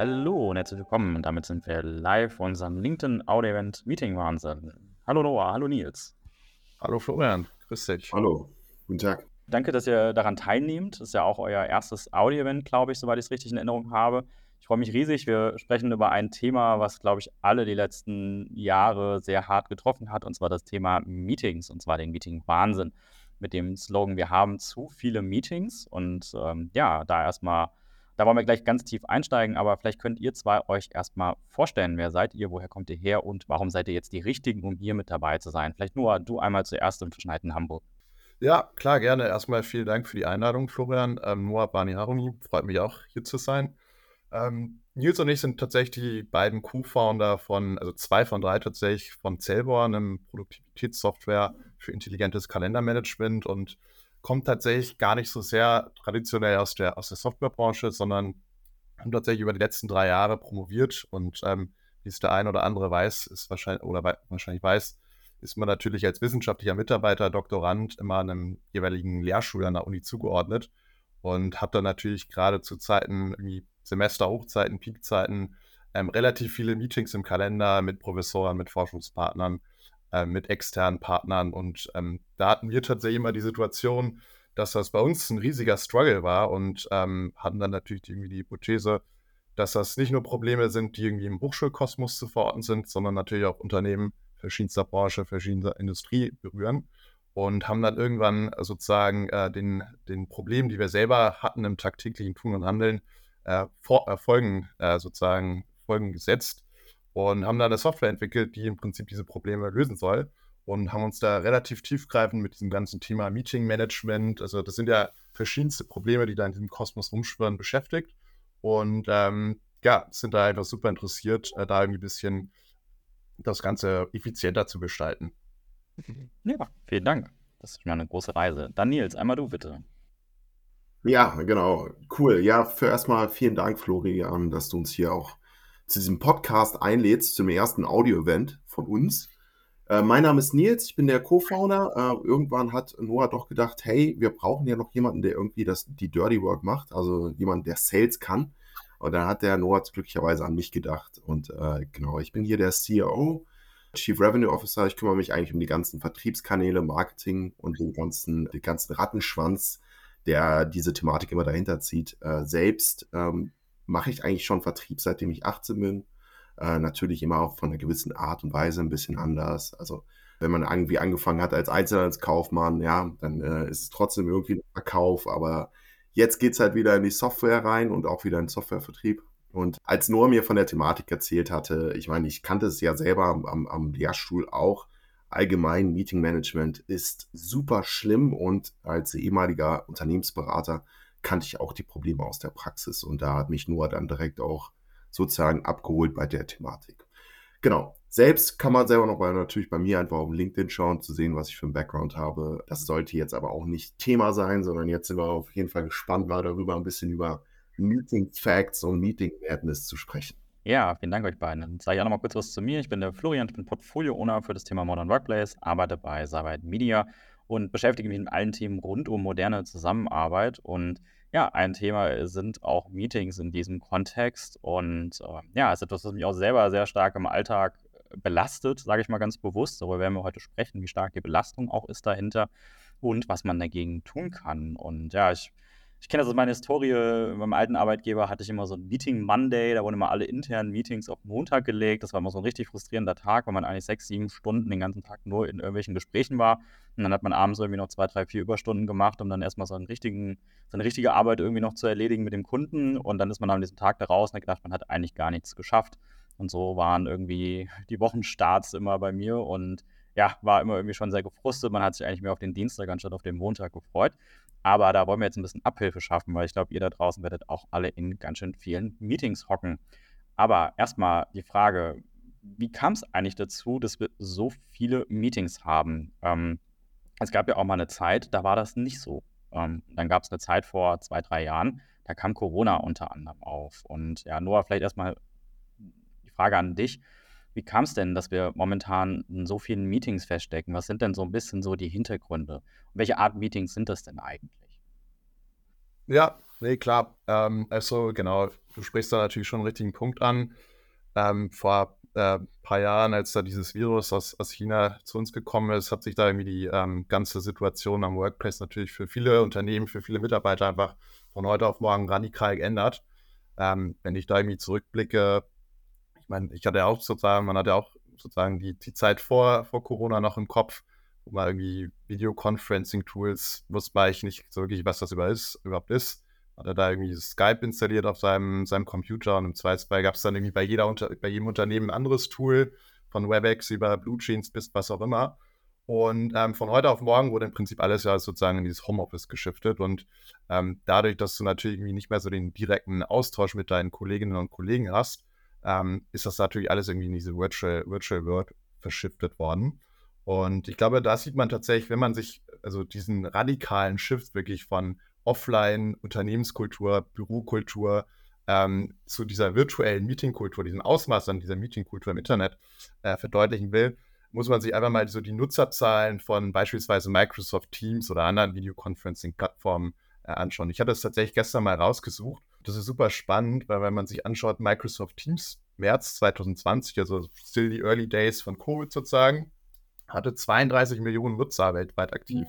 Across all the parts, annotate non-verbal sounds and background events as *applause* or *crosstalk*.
Hallo und herzlich willkommen. Und damit sind wir live vor unserem LinkedIn Audio Event Meeting Wahnsinn. Hallo Noah, hallo Nils. Hallo Florian, grüß dich. Hallo, guten Tag. Danke, dass ihr daran teilnehmt. Das ist ja auch euer erstes Audio-Event, glaube ich, soweit ich es richtig in Erinnerung habe. Ich freue mich riesig. Wir sprechen über ein Thema, was, glaube ich, alle die letzten Jahre sehr hart getroffen hat, und zwar das Thema Meetings, und zwar den Meeting Wahnsinn mit dem Slogan, wir haben zu viele Meetings. Und ähm, ja, da erstmal, da wollen wir gleich ganz tief einsteigen, aber vielleicht könnt ihr zwei euch erstmal vorstellen, wer seid ihr, woher kommt ihr her und warum seid ihr jetzt die Richtigen, um hier mit dabei zu sein? Vielleicht nur du einmal zuerst im Verschneiten Hamburg. Ja, klar, gerne. Erstmal vielen Dank für die Einladung, Florian. Ähm, Noah Bani Haruni, freut mich auch, hier zu sein. Ähm, Nils und ich sind tatsächlich die beiden Co-Founder von, also zwei von drei tatsächlich, von Zellbor, einem Produktivitätssoftware für intelligentes Kalendermanagement und kommt tatsächlich gar nicht so sehr traditionell aus der, aus der Softwarebranche, sondern haben tatsächlich über die letzten drei Jahre promoviert. Und ähm, wie es der ein oder andere weiß, ist wahrscheinlich, oder wei wahrscheinlich weiß, ist man natürlich als wissenschaftlicher Mitarbeiter, Doktorand immer einem jeweiligen Lehrstuhl an der Uni zugeordnet und hat dann natürlich gerade zu Zeiten, irgendwie Semesterhochzeiten, Peakzeiten, ähm, relativ viele Meetings im Kalender mit Professoren, mit Forschungspartnern, äh, mit externen Partnern. Und ähm, da hatten wir tatsächlich immer die Situation, dass das bei uns ein riesiger Struggle war und ähm, hatten dann natürlich irgendwie die Hypothese, dass das nicht nur Probleme sind, die irgendwie im Hochschulkosmos zu verorten sind, sondern natürlich auch Unternehmen verschiedenster Branche, verschiedenster Industrie berühren und haben dann irgendwann sozusagen äh, den, den Problemen, die wir selber hatten im tagtäglichen Tun und Handeln, äh, vor, äh, Folgen äh, sozusagen Folgen gesetzt und haben dann eine Software entwickelt, die im Prinzip diese Probleme lösen soll und haben uns da relativ tiefgreifend mit diesem ganzen Thema Meeting Management, also das sind ja verschiedenste Probleme, die da in diesem Kosmos rumschwirren, beschäftigt und ähm, ja, sind da einfach super interessiert, äh, da irgendwie ein bisschen das Ganze effizienter zu gestalten. *laughs* Ja, vielen Dank. Das ist mir eine große Reise. Dann Nils, einmal du bitte. Ja, genau. Cool. Ja, für erstmal vielen Dank, Florian, dass du uns hier auch zu diesem Podcast einlädst, zum ersten Audio-Event von uns. Äh, mein Name ist Nils, ich bin der Co-Founder. Äh, irgendwann hat Noah doch gedacht, hey, wir brauchen ja noch jemanden, der irgendwie das, die Dirty Work macht, also jemand, der Sales kann. Und dann hat der Noah glücklicherweise an mich gedacht. Und äh, genau, ich bin hier der CEO Chief Revenue Officer. Ich kümmere mich eigentlich um die ganzen Vertriebskanäle, Marketing und den ganzen, den ganzen Rattenschwanz, der diese Thematik immer dahinter zieht. Äh, selbst ähm, mache ich eigentlich schon Vertrieb, seitdem ich 18 bin. Äh, natürlich immer auch von einer gewissen Art und Weise ein bisschen anders. Also wenn man irgendwie angefangen hat als Einzelhandelskaufmann, ja, dann äh, ist es trotzdem irgendwie ein Verkauf, aber jetzt geht es halt wieder in die Software rein und auch wieder in den Softwarevertrieb. Und als Noah mir von der Thematik erzählt hatte, ich meine, ich kannte es ja selber am, am Lehrstuhl auch, allgemein Meeting Management ist super schlimm und als ehemaliger Unternehmensberater kannte ich auch die Probleme aus der Praxis und da hat mich Noah dann direkt auch sozusagen abgeholt bei der Thematik. Genau. Selbst kann man selber noch mal natürlich bei mir einfach auf LinkedIn schauen, zu sehen, was ich für einen Background habe. Das sollte jetzt aber auch nicht Thema sein, sondern jetzt sind wir auf jeden Fall gespannt, mal darüber ein bisschen über Meeting Facts und Meeting Madness zu sprechen. Ja, vielen Dank euch beiden. Dann sage ich auch noch mal kurz was zu mir. Ich bin der Florian, ich bin Portfolio-Owner für das Thema Modern Workplace, arbeite bei Sabite Media und beschäftige mich mit allen Themen rund um moderne Zusammenarbeit. Und ja, ein Thema sind auch Meetings in diesem Kontext. Und äh, ja, ist etwas, was mich auch selber sehr stark im Alltag belastet, sage ich mal ganz bewusst. Darüber werden wir heute sprechen, wie stark die Belastung auch ist dahinter und was man dagegen tun kann. Und ja, ich ich kenne das aus meiner Historie. Beim alten Arbeitgeber hatte ich immer so ein Meeting Monday, da wurden immer alle internen Meetings auf Montag gelegt. Das war immer so ein richtig frustrierender Tag, weil man eigentlich sechs, sieben Stunden den ganzen Tag nur in irgendwelchen Gesprächen war. Und dann hat man abends irgendwie noch zwei, drei, vier Überstunden gemacht, um dann erstmal so, einen richtigen, so eine richtige Arbeit irgendwie noch zu erledigen mit dem Kunden. Und dann ist man an diesem Tag da raus und hat gedacht, man hat eigentlich gar nichts geschafft. Und so waren irgendwie die Wochenstarts immer bei mir und ja, war immer irgendwie schon sehr gefrustet. Man hat sich eigentlich mehr auf den Dienstag anstatt auf den Montag gefreut. Aber da wollen wir jetzt ein bisschen Abhilfe schaffen, weil ich glaube, ihr da draußen werdet auch alle in ganz schön vielen Meetings hocken. Aber erstmal die Frage, wie kam es eigentlich dazu, dass wir so viele Meetings haben? Ähm, es gab ja auch mal eine Zeit, da war das nicht so. Ähm, dann gab es eine Zeit vor zwei, drei Jahren, da kam Corona unter anderem auf. Und ja, Noah, vielleicht erstmal die Frage an dich. Wie kam es denn, dass wir momentan in so vielen Meetings feststecken? Was sind denn so ein bisschen so die Hintergründe? Und welche Art Meetings sind das denn eigentlich? Ja, Nee, klar. Ähm, also genau, du sprichst da natürlich schon einen richtigen Punkt an. Ähm, vor ein äh, paar Jahren, als da dieses Virus aus, aus China zu uns gekommen ist, hat sich da irgendwie die ähm, ganze Situation am Workplace natürlich für viele Unternehmen, für viele Mitarbeiter einfach von heute auf morgen radikal geändert. Ähm, wenn ich da irgendwie zurückblicke, meine, ich hatte auch sozusagen, man hatte auch sozusagen die, die Zeit vor, vor Corona noch im Kopf, wo man irgendwie Videoconferencing-Tools wusste man eigentlich nicht so wirklich, was das überhaupt ist. Überhaupt ist hat er da irgendwie Skype installiert auf seinem, seinem Computer und im Zweifelsfall gab es dann irgendwie bei, jeder unter, bei jedem Unternehmen ein anderes Tool, von WebEx über BlueJeans bis was auch immer. Und ähm, von heute auf morgen wurde im Prinzip alles ja sozusagen in dieses Homeoffice geschiftet. Und ähm, dadurch, dass du natürlich nicht mehr so den direkten Austausch mit deinen Kolleginnen und Kollegen hast, ähm, ist das natürlich alles irgendwie in diese Virtual, Virtual World verschiftet worden. Und ich glaube, da sieht man tatsächlich, wenn man sich also diesen radikalen Shift wirklich von Offline, Unternehmenskultur, Bürokultur ähm, zu dieser virtuellen Meetingkultur, diesem Ausmaß an dieser Meetingkultur im Internet äh, verdeutlichen will, muss man sich einfach mal so die Nutzerzahlen von beispielsweise Microsoft Teams oder anderen Videoconferencing-Plattformen äh, anschauen. Ich hatte es tatsächlich gestern mal rausgesucht. Das ist super spannend, weil wenn man sich anschaut, Microsoft Teams März 2020, also still die Early Days von Covid sozusagen, hatte 32 Millionen Nutzer weltweit aktiv.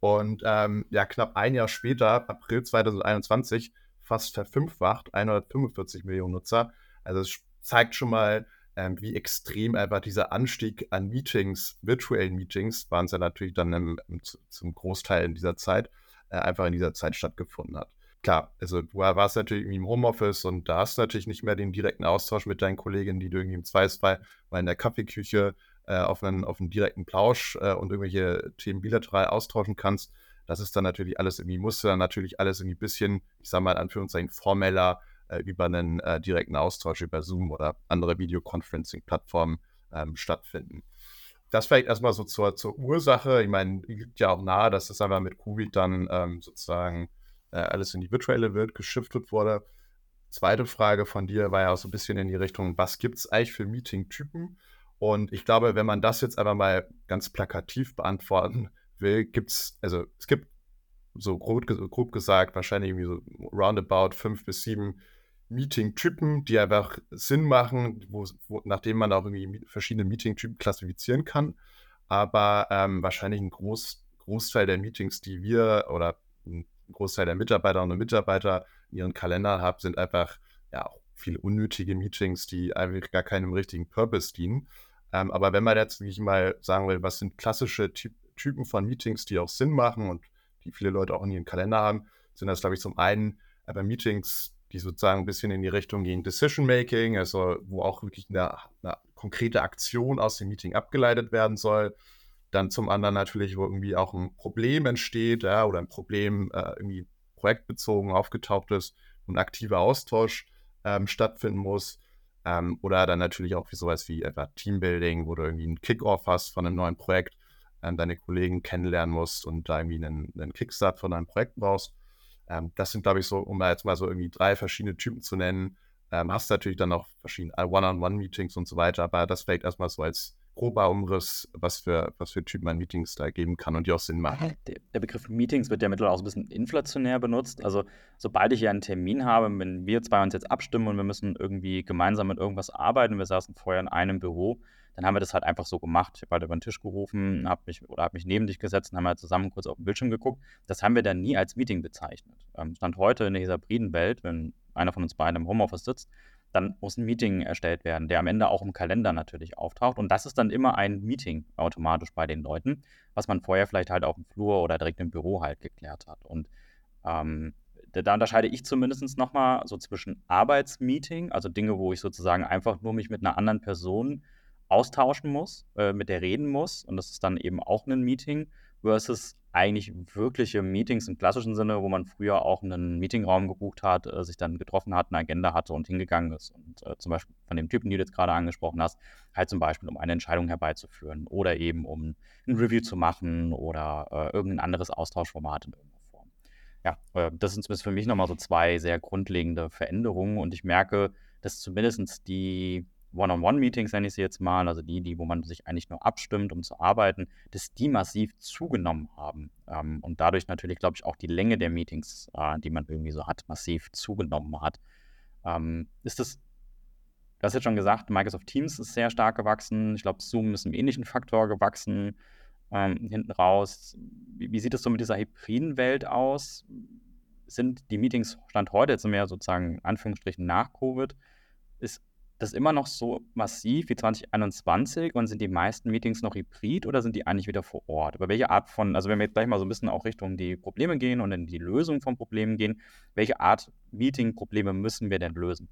Und ähm, ja, knapp ein Jahr später, April 2021, fast verfünffacht, 145 Millionen Nutzer. Also es zeigt schon mal, ähm, wie extrem einfach dieser Anstieg an Meetings, virtuellen Meetings, waren es ja natürlich dann im, im, zum Großteil in dieser Zeit, äh, einfach in dieser Zeit stattgefunden hat. Klar, also du warst natürlich irgendwie im Homeoffice und da hast du natürlich nicht mehr den direkten Austausch mit deinen Kolleginnen, die du irgendwie im Zweifelsfall mal in der Kaffeeküche äh, auf, einen, auf einen direkten Plausch äh, und irgendwelche Themen bilateral austauschen kannst. Das ist dann natürlich alles irgendwie, musste dann natürlich alles irgendwie ein bisschen, ich sag mal in Anführungszeichen, formeller äh, über einen äh, direkten Austausch über Zoom oder andere Videoconferencing-Plattformen ähm, stattfinden. Das vielleicht erstmal so zur, zur Ursache. Ich meine, liegt ja auch nahe, dass das einfach mit Covid dann ähm, sozusagen äh, alles in die virtuelle Welt geschiftet wurde. Zweite Frage von dir war ja auch so ein bisschen in die Richtung, was gibt es eigentlich für Meeting-Typen? Und ich glaube, wenn man das jetzt einfach mal ganz plakativ beantworten will, gibt es, also es gibt so grob, grob, gesagt wahrscheinlich irgendwie so roundabout fünf bis sieben Meeting-Typen, die einfach Sinn machen, wo, wo, nachdem man auch irgendwie verschiedene Meeting-Typen klassifizieren kann. Aber ähm, wahrscheinlich ein Groß, Großteil der Meetings, die wir oder ein Großteil der Mitarbeiterinnen und Mitarbeiter in ihren Kalendern haben, sind einfach ja auch viele unnötige Meetings, die einfach gar keinem richtigen Purpose dienen. Ähm, aber wenn man jetzt wirklich mal sagen will, was sind klassische Ty Typen von Meetings, die auch Sinn machen und die viele Leute auch in ihren Kalender haben, sind das, glaube ich, zum einen aber Meetings, die sozusagen ein bisschen in die Richtung gehen Decision Making, also wo auch wirklich eine, eine konkrete Aktion aus dem Meeting abgeleitet werden soll. Dann zum anderen natürlich, wo irgendwie auch ein Problem entsteht ja, oder ein Problem äh, irgendwie projektbezogen aufgetaucht ist und aktiver Austausch ähm, stattfinden muss. Ähm, oder dann natürlich auch wie sowas wie etwa Teambuilding, wo du irgendwie einen Kickoff hast von einem neuen Projekt, ähm, deine Kollegen kennenlernen musst und da irgendwie einen, einen Kickstart von deinem Projekt brauchst. Ähm, das sind, glaube ich, so, um jetzt mal so irgendwie drei verschiedene Typen zu nennen. Ähm, hast natürlich dann noch verschiedene One-on-One-Meetings und so weiter, aber das vielleicht erstmal so als grober was für, was für Typen man Meetings da geben kann und die auch Sinn machen. Der, der Begriff Meetings wird ja mittlerweile auch so ein bisschen inflationär benutzt. Also, sobald ich ja einen Termin habe, wenn wir zwei uns jetzt abstimmen und wir müssen irgendwie gemeinsam mit irgendwas arbeiten, wir saßen vorher in einem Büro, dann haben wir das halt einfach so gemacht. Ich habe halt über den Tisch gerufen, habe mich oder habe mich neben dich gesetzt und haben halt zusammen kurz auf den Bildschirm geguckt. Das haben wir dann nie als Meeting bezeichnet. Ähm, Stand heute in dieser hybriden Welt, wenn einer von uns beiden im Homeoffice sitzt, dann muss ein Meeting erstellt werden, der am Ende auch im Kalender natürlich auftaucht. Und das ist dann immer ein Meeting automatisch bei den Leuten, was man vorher vielleicht halt auf dem Flur oder direkt im Büro halt geklärt hat. Und ähm, da unterscheide ich zumindest nochmal so zwischen Arbeitsmeeting, also Dinge, wo ich sozusagen einfach nur mich mit einer anderen Person austauschen muss, äh, mit der reden muss. Und das ist dann eben auch ein Meeting versus eigentlich wirkliche Meetings im klassischen Sinne, wo man früher auch einen Meetingraum gebucht hat, äh, sich dann getroffen hat, eine Agenda hatte und hingegangen ist. Und äh, zum Beispiel von dem Typen, den du jetzt gerade angesprochen hast, halt zum Beispiel, um eine Entscheidung herbeizuführen oder eben um ein Review zu machen oder äh, irgendein anderes Austauschformat in irgendeiner Form. Ja, äh, das sind zumindest für mich nochmal so zwei sehr grundlegende Veränderungen und ich merke, dass zumindest die One-on-One-Meetings, nenne ich sie jetzt mal, also die, die, wo man sich eigentlich nur abstimmt, um zu arbeiten, dass die massiv zugenommen haben. Ähm, und dadurch natürlich, glaube ich, auch die Länge der Meetings, äh, die man irgendwie so hat, massiv zugenommen hat. Ähm, ist das, du hast jetzt schon gesagt, Microsoft Teams ist sehr stark gewachsen. Ich glaube, Zoom ist einem ähnlichen Faktor gewachsen ähm, hinten raus. Wie, wie sieht es so mit dieser hybriden Welt aus? Sind die Meetings Stand heute jetzt mehr sozusagen Anführungsstrichen nach Covid? Ist das immer noch so massiv wie 2021 und sind die meisten Meetings noch hybrid oder sind die eigentlich wieder vor Ort? Aber welche Art von, also wenn wir jetzt gleich mal so ein bisschen auch Richtung die Probleme gehen und in die Lösung von Problemen gehen, welche Art Meeting-Probleme müssen wir denn lösen?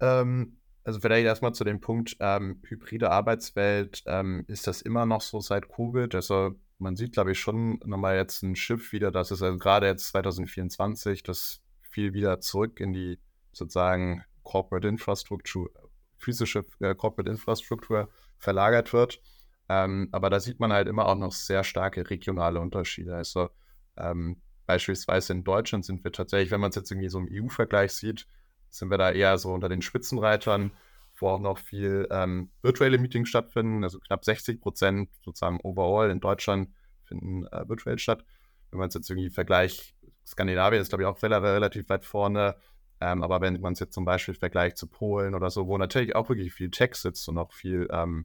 Ähm, also vielleicht erstmal zu dem Punkt ähm, hybride Arbeitswelt. Ähm, ist das immer noch so seit Covid? Also man sieht, glaube ich, schon nochmal jetzt ein Schiff wieder, dass es also gerade jetzt 2024, das viel wieder zurück in die sozusagen Corporate Infrastruktur, physische äh, Corporate Infrastruktur verlagert wird. Ähm, aber da sieht man halt immer auch noch sehr starke regionale Unterschiede. Also ähm, beispielsweise in Deutschland sind wir tatsächlich, wenn man es jetzt irgendwie so im EU-Vergleich sieht, sind wir da eher so unter den Spitzenreitern, wo auch noch viel ähm, virtuelle Meetings stattfinden. Also knapp 60 Prozent sozusagen overall in Deutschland finden äh, virtuell statt. Wenn man es jetzt irgendwie vergleicht, Skandinavien ist, glaube ich, auch relativ weit vorne. Ähm, aber wenn man es jetzt zum Beispiel vergleicht zu Polen oder so, wo natürlich auch wirklich viel Tech sitzt und auch viel, ähm,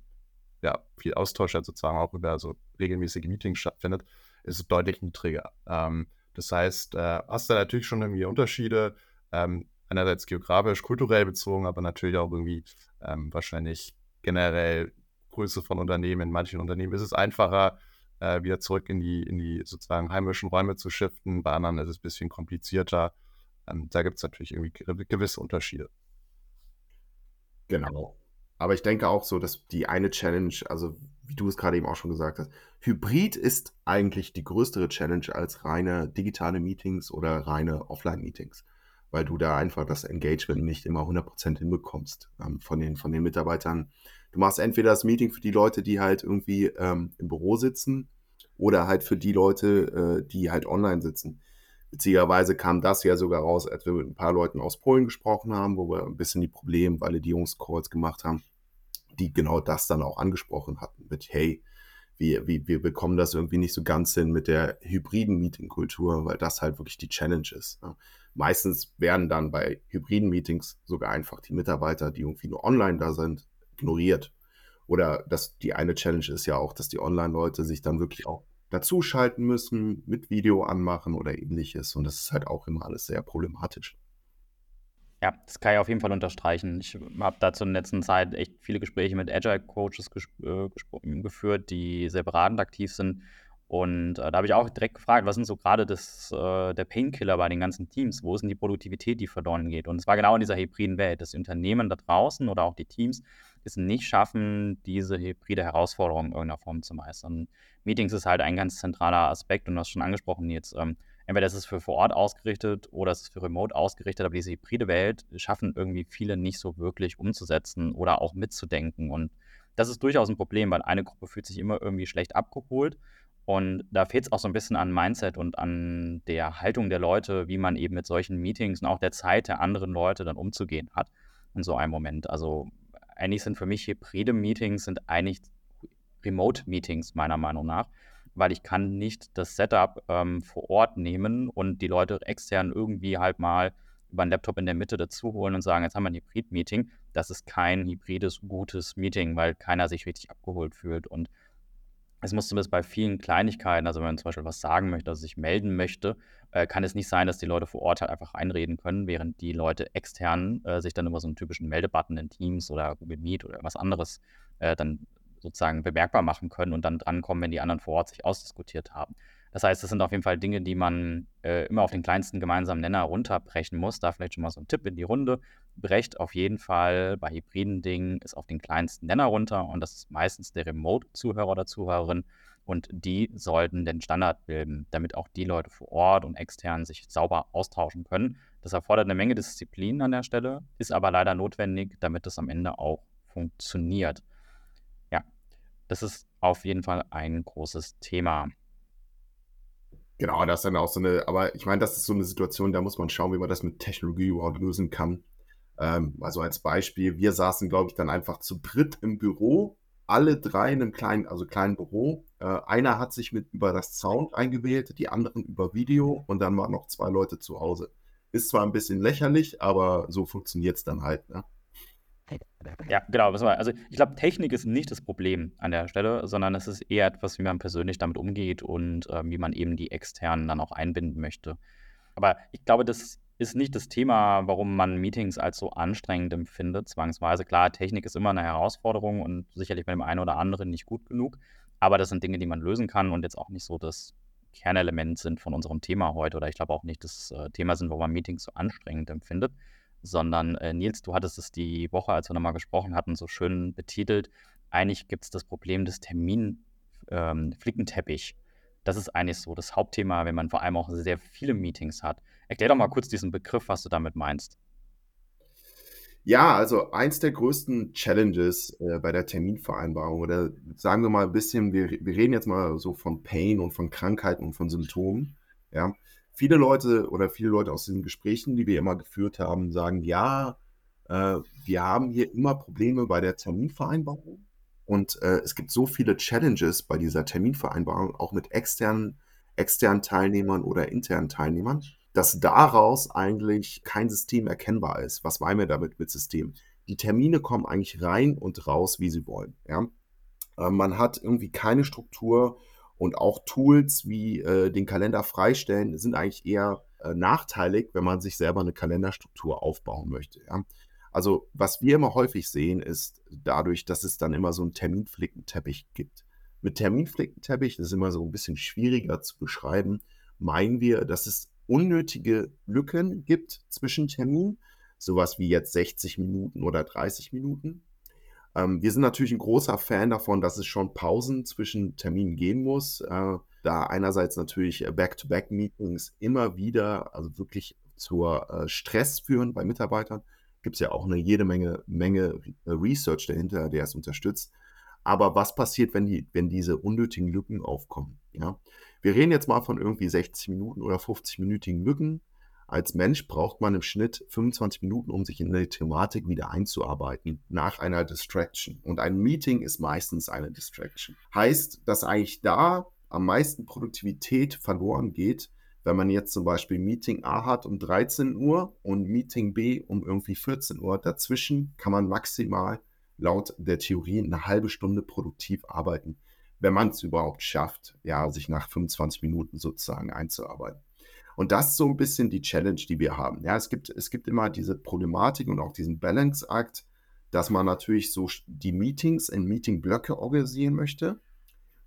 ja, viel Austausch halt sozusagen auch über so regelmäßige Meetings stattfindet, ist es deutlich niedriger. Ähm, das heißt, äh, hast du natürlich schon irgendwie Unterschiede, ähm, einerseits geografisch, kulturell bezogen, aber natürlich auch irgendwie ähm, wahrscheinlich generell Größe von Unternehmen. In manchen Unternehmen ist es einfacher, äh, wieder zurück in die, in die sozusagen heimischen Räume zu shiften. Bei anderen ist es ein bisschen komplizierter. Ähm, da gibt es natürlich irgendwie gewisse Unterschiede. Genau. Aber ich denke auch so, dass die eine Challenge, also wie du es gerade eben auch schon gesagt hast, Hybrid ist eigentlich die größere Challenge als reine digitale Meetings oder reine Offline-Meetings, weil du da einfach das Engagement nicht immer 100% hinbekommst ähm, von, den, von den Mitarbeitern. Du machst entweder das Meeting für die Leute, die halt irgendwie ähm, im Büro sitzen oder halt für die Leute, äh, die halt online sitzen. Witzigerweise kam das ja sogar raus, als wir mit ein paar Leuten aus Polen gesprochen haben, wo wir ein bisschen die Problemvalidierungscalls gemacht haben, die genau das dann auch angesprochen hatten mit, hey, wir, wir, wir bekommen das irgendwie nicht so ganz hin mit der hybriden Meeting-Kultur, weil das halt wirklich die Challenge ist. Ne? Meistens werden dann bei hybriden Meetings sogar einfach die Mitarbeiter, die irgendwie nur online da sind, ignoriert. Oder dass die eine Challenge ist ja auch, dass die Online-Leute sich dann wirklich auch dazuschalten müssen, mit Video anmachen oder ähnliches. Und das ist halt auch immer alles sehr problematisch. Ja, das kann ich auf jeden Fall unterstreichen. Ich habe dazu in der letzten Zeit echt viele Gespräche mit Agile-Coaches äh, geführt, die sehr beratend aktiv sind. Und äh, da habe ich auch direkt gefragt, was sind so gerade äh, der Painkiller bei den ganzen Teams? Wo ist denn die Produktivität, die verloren geht? Und es war genau in dieser hybriden Welt, dass die Unternehmen da draußen oder auch die Teams es nicht schaffen, diese hybride Herausforderung in irgendeiner Form zu meistern. Meetings ist halt ein ganz zentraler Aspekt und du hast schon angesprochen jetzt. Ähm, entweder ist es für vor Ort ausgerichtet oder es ist für remote ausgerichtet, aber diese hybride Welt schaffen irgendwie viele nicht so wirklich umzusetzen oder auch mitzudenken. Und das ist durchaus ein Problem, weil eine Gruppe fühlt sich immer irgendwie schlecht abgeholt. Und da fehlt es auch so ein bisschen an Mindset und an der Haltung der Leute, wie man eben mit solchen Meetings und auch der Zeit der anderen Leute dann umzugehen hat in so einem Moment. Also eigentlich sind für mich hybride Meetings sind eigentlich Remote-Meetings meiner Meinung nach, weil ich kann nicht das Setup ähm, vor Ort nehmen und die Leute extern irgendwie halt mal über einen Laptop in der Mitte dazu holen und sagen, jetzt haben wir ein Hybrid-Meeting. Das ist kein hybrides, gutes Meeting, weil keiner sich richtig abgeholt fühlt. Und es muss zumindest bei vielen Kleinigkeiten, also wenn man zum Beispiel was sagen möchte, also sich melden möchte, äh, kann es nicht sein, dass die Leute vor Ort halt einfach einreden können, während die Leute extern äh, sich dann über so einen typischen Meldebutton in Teams oder Google Meet oder was anderes äh, dann sozusagen bemerkbar machen können und dann drankommen, wenn die anderen vor Ort sich ausdiskutiert haben. Das heißt, das sind auf jeden Fall Dinge, die man äh, immer auf den kleinsten gemeinsamen Nenner runterbrechen muss. Da vielleicht schon mal so ein Tipp in die Runde. Brecht auf jeden Fall bei hybriden Dingen ist auf den kleinsten Nenner runter und das ist meistens der Remote-Zuhörer oder Zuhörerin und die sollten den Standard bilden, damit auch die Leute vor Ort und extern sich sauber austauschen können. Das erfordert eine Menge Disziplin an der Stelle, ist aber leider notwendig, damit es am Ende auch funktioniert. Ja, das ist auf jeden Fall ein großes Thema. Genau, das ist dann auch so eine, aber ich meine, das ist so eine Situation, da muss man schauen, wie man das mit Technologie überhaupt lösen kann. Ähm, also als Beispiel, wir saßen, glaube ich, dann einfach zu dritt im Büro, alle drei in einem kleinen, also kleinen Büro. Äh, einer hat sich mit über das Sound eingewählt, die anderen über Video und dann waren noch zwei Leute zu Hause. Ist zwar ein bisschen lächerlich, aber so funktioniert es dann halt. Ne? Ja, genau. Also ich glaube, Technik ist nicht das Problem an der Stelle, sondern es ist eher etwas, wie man persönlich damit umgeht und äh, wie man eben die externen dann auch einbinden möchte. Aber ich glaube, das ist nicht das Thema, warum man Meetings als so anstrengend empfindet, zwangsweise. Klar, Technik ist immer eine Herausforderung und sicherlich bei dem einen oder anderen nicht gut genug. Aber das sind Dinge, die man lösen kann und jetzt auch nicht so das Kernelement sind von unserem Thema heute. Oder ich glaube auch nicht das äh, Thema sind, wo man Meetings so anstrengend empfindet sondern äh, Nils, du hattest es die Woche, als wir nochmal gesprochen hatten, so schön betitelt. Eigentlich gibt es das Problem des Termin-Flickenteppich. Ähm, das ist eigentlich so das Hauptthema, wenn man vor allem auch sehr viele Meetings hat. Erklär doch mal kurz diesen Begriff, was du damit meinst. Ja, also eins der größten Challenges äh, bei der Terminvereinbarung oder sagen wir mal ein bisschen, wir, wir reden jetzt mal so von Pain und von Krankheiten und von Symptomen. Ja, viele Leute oder viele Leute aus den Gesprächen, die wir immer geführt haben, sagen, ja, äh, wir haben hier immer Probleme bei der Terminvereinbarung. Und äh, es gibt so viele Challenges bei dieser Terminvereinbarung, auch mit externen, externen Teilnehmern oder internen Teilnehmern, dass daraus eigentlich kein System erkennbar ist. Was meinen wir damit mit System? Die Termine kommen eigentlich rein und raus, wie sie wollen. Ja? Äh, man hat irgendwie keine Struktur, und auch Tools wie äh, den Kalender freistellen sind eigentlich eher äh, nachteilig, wenn man sich selber eine Kalenderstruktur aufbauen möchte. Ja? Also was wir immer häufig sehen, ist dadurch, dass es dann immer so einen Terminflickenteppich gibt. Mit Terminflickenteppich, das ist immer so ein bisschen schwieriger zu beschreiben, meinen wir, dass es unnötige Lücken gibt zwischen Terminen, sowas wie jetzt 60 Minuten oder 30 Minuten. Ähm, wir sind natürlich ein großer Fan davon, dass es schon Pausen zwischen Terminen geben muss, äh, da einerseits natürlich äh, Back-to-Back-Meetings immer wieder, also wirklich zur äh, Stress führen bei Mitarbeitern. Gibt es ja auch eine jede Menge, Menge äh, Research dahinter, der es unterstützt. Aber was passiert, wenn, die, wenn diese unnötigen Lücken aufkommen? Ja? Wir reden jetzt mal von irgendwie 60 Minuten oder 50-minütigen Lücken. Als Mensch braucht man im Schnitt 25 Minuten, um sich in eine Thematik wieder einzuarbeiten, nach einer Distraction. Und ein Meeting ist meistens eine Distraction. Heißt, dass eigentlich da am meisten Produktivität verloren geht, wenn man jetzt zum Beispiel Meeting A hat um 13 Uhr und Meeting B um irgendwie 14 Uhr. Dazwischen kann man maximal laut der Theorie eine halbe Stunde produktiv arbeiten, wenn man es überhaupt schafft, ja, sich nach 25 Minuten sozusagen einzuarbeiten. Und das ist so ein bisschen die Challenge, die wir haben. Ja, es gibt, es gibt immer diese Problematik und auch diesen Balance-Akt, dass man natürlich so die Meetings in Meeting-Blöcke organisieren möchte,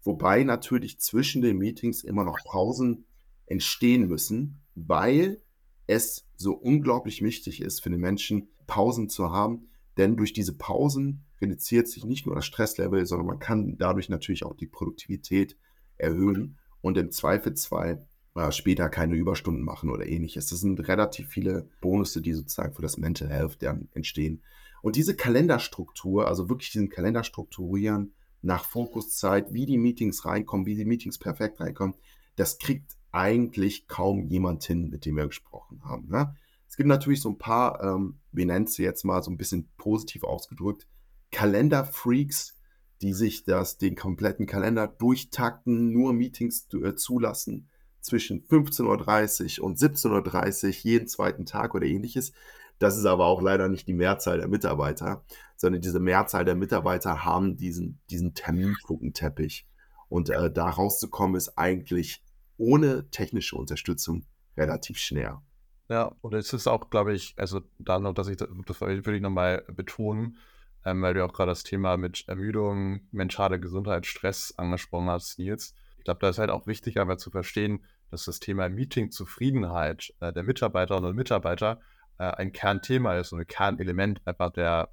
wobei natürlich zwischen den Meetings immer noch Pausen entstehen müssen, weil es so unglaublich wichtig ist für den Menschen, Pausen zu haben, denn durch diese Pausen reduziert sich nicht nur das Stresslevel, sondern man kann dadurch natürlich auch die Produktivität erhöhen und im Zweifelsfall äh, später keine Überstunden machen oder ähnliches. Das sind relativ viele Bonusse, die sozusagen für das Mental Health dann entstehen. Und diese Kalenderstruktur, also wirklich diesen Kalender strukturieren nach Fokuszeit, wie die Meetings reinkommen, wie die Meetings perfekt reinkommen, das kriegt eigentlich kaum jemand hin, mit dem wir gesprochen haben. Ne? Es gibt natürlich so ein paar, ähm, wir nennen es jetzt mal so ein bisschen positiv ausgedrückt, Kalenderfreaks, die sich das, den kompletten Kalender durchtakten, nur Meetings äh, zulassen zwischen 15.30 Uhr und 17.30 Uhr jeden zweiten Tag oder ähnliches. Das ist aber auch leider nicht die Mehrzahl der Mitarbeiter, sondern diese Mehrzahl der Mitarbeiter haben diesen, diesen Terminfugenteppich. Und äh, da rauszukommen ist eigentlich ohne technische Unterstützung relativ schwer. Ja, und es ist auch, glaube ich, also da noch, dass ich, das würde ich nochmal betonen, ähm, weil du auch gerade das Thema mit Ermüdung, mentale Gesundheit, Stress angesprochen hast, Nils. Ich glaube, da ist halt auch wichtig, aber zu verstehen, dass das Thema Meeting-Zufriedenheit äh, der Mitarbeiterinnen und Mitarbeiter äh, ein Kernthema ist und ein Kernelement einfach der,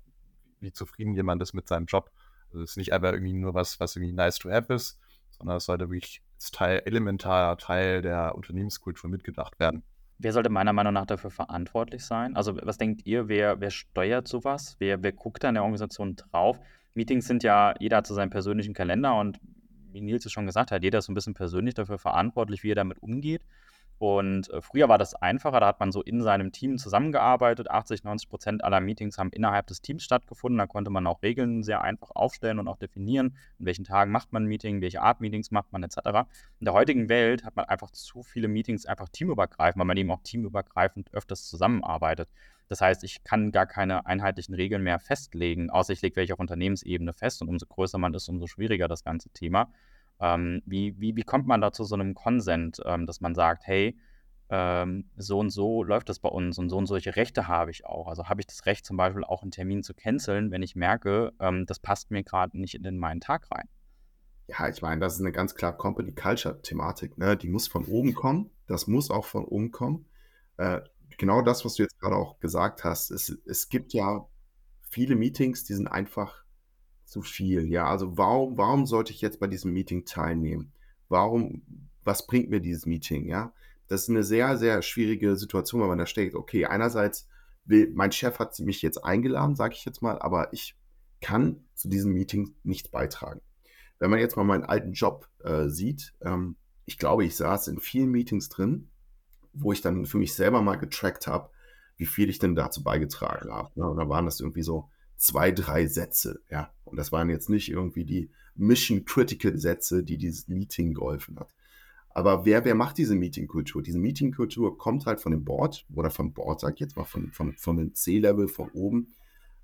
wie zufrieden jemand ist mit seinem Job. Also es ist nicht einfach irgendwie nur was, was irgendwie nice to have ist, sondern es sollte wirklich als Teil, elementarer Teil der Unternehmenskultur mitgedacht werden. Wer sollte meiner Meinung nach dafür verantwortlich sein? Also was denkt ihr, wer, wer steuert sowas? Wer, wer guckt da in der Organisation drauf? Meetings sind ja, jeder hat so seinen persönlichen Kalender und wie Nils es schon gesagt hat, jeder ist so ein bisschen persönlich dafür verantwortlich, wie er damit umgeht. Und äh, früher war das einfacher, da hat man so in seinem Team zusammengearbeitet. 80, 90 Prozent aller Meetings haben innerhalb des Teams stattgefunden. Da konnte man auch Regeln sehr einfach aufstellen und auch definieren, an welchen Tagen macht man ein Meeting, welche Art Meetings macht man etc. In der heutigen Welt hat man einfach zu viele Meetings einfach teamübergreifend, weil man eben auch teamübergreifend öfters zusammenarbeitet. Das heißt, ich kann gar keine einheitlichen Regeln mehr festlegen, außer ich lege welche auf Unternehmensebene fest und umso größer man ist, umso schwieriger das ganze Thema. Ähm, wie, wie, wie kommt man da zu so einem Konsent, ähm, dass man sagt, hey, ähm, so und so läuft das bei uns und so und solche Rechte habe ich auch. Also habe ich das Recht zum Beispiel auch einen Termin zu canceln, wenn ich merke, ähm, das passt mir gerade nicht in meinen Tag rein. Ja, ich meine, das ist eine ganz klar Company Culture Thematik. Ne? Die muss von oben kommen. Das muss auch von oben kommen. Äh, genau das, was du jetzt gerade auch gesagt hast. Es, es gibt ja viele Meetings, die sind einfach zu viel. Ja, also warum, warum sollte ich jetzt bei diesem Meeting teilnehmen? Warum, was bringt mir dieses Meeting? Ja, das ist eine sehr, sehr schwierige Situation, weil man da steht, okay, einerseits will, mein Chef hat mich jetzt eingeladen, sage ich jetzt mal, aber ich kann zu diesem Meeting nichts beitragen. Wenn man jetzt mal meinen alten Job äh, sieht, ähm, ich glaube, ich saß in vielen Meetings drin, wo ich dann für mich selber mal getrackt habe, wie viel ich denn dazu beigetragen habe. Ne? Dann waren das irgendwie so zwei, drei Sätze, ja. Und das waren jetzt nicht irgendwie die Mission-Critical-Sätze, die dieses Meeting geholfen hat. Aber wer, wer macht diese Meeting-Kultur? Diese Meeting-Kultur kommt halt von dem Board oder vom Board, sag ich jetzt mal, von, von, von dem C-Level, von oben,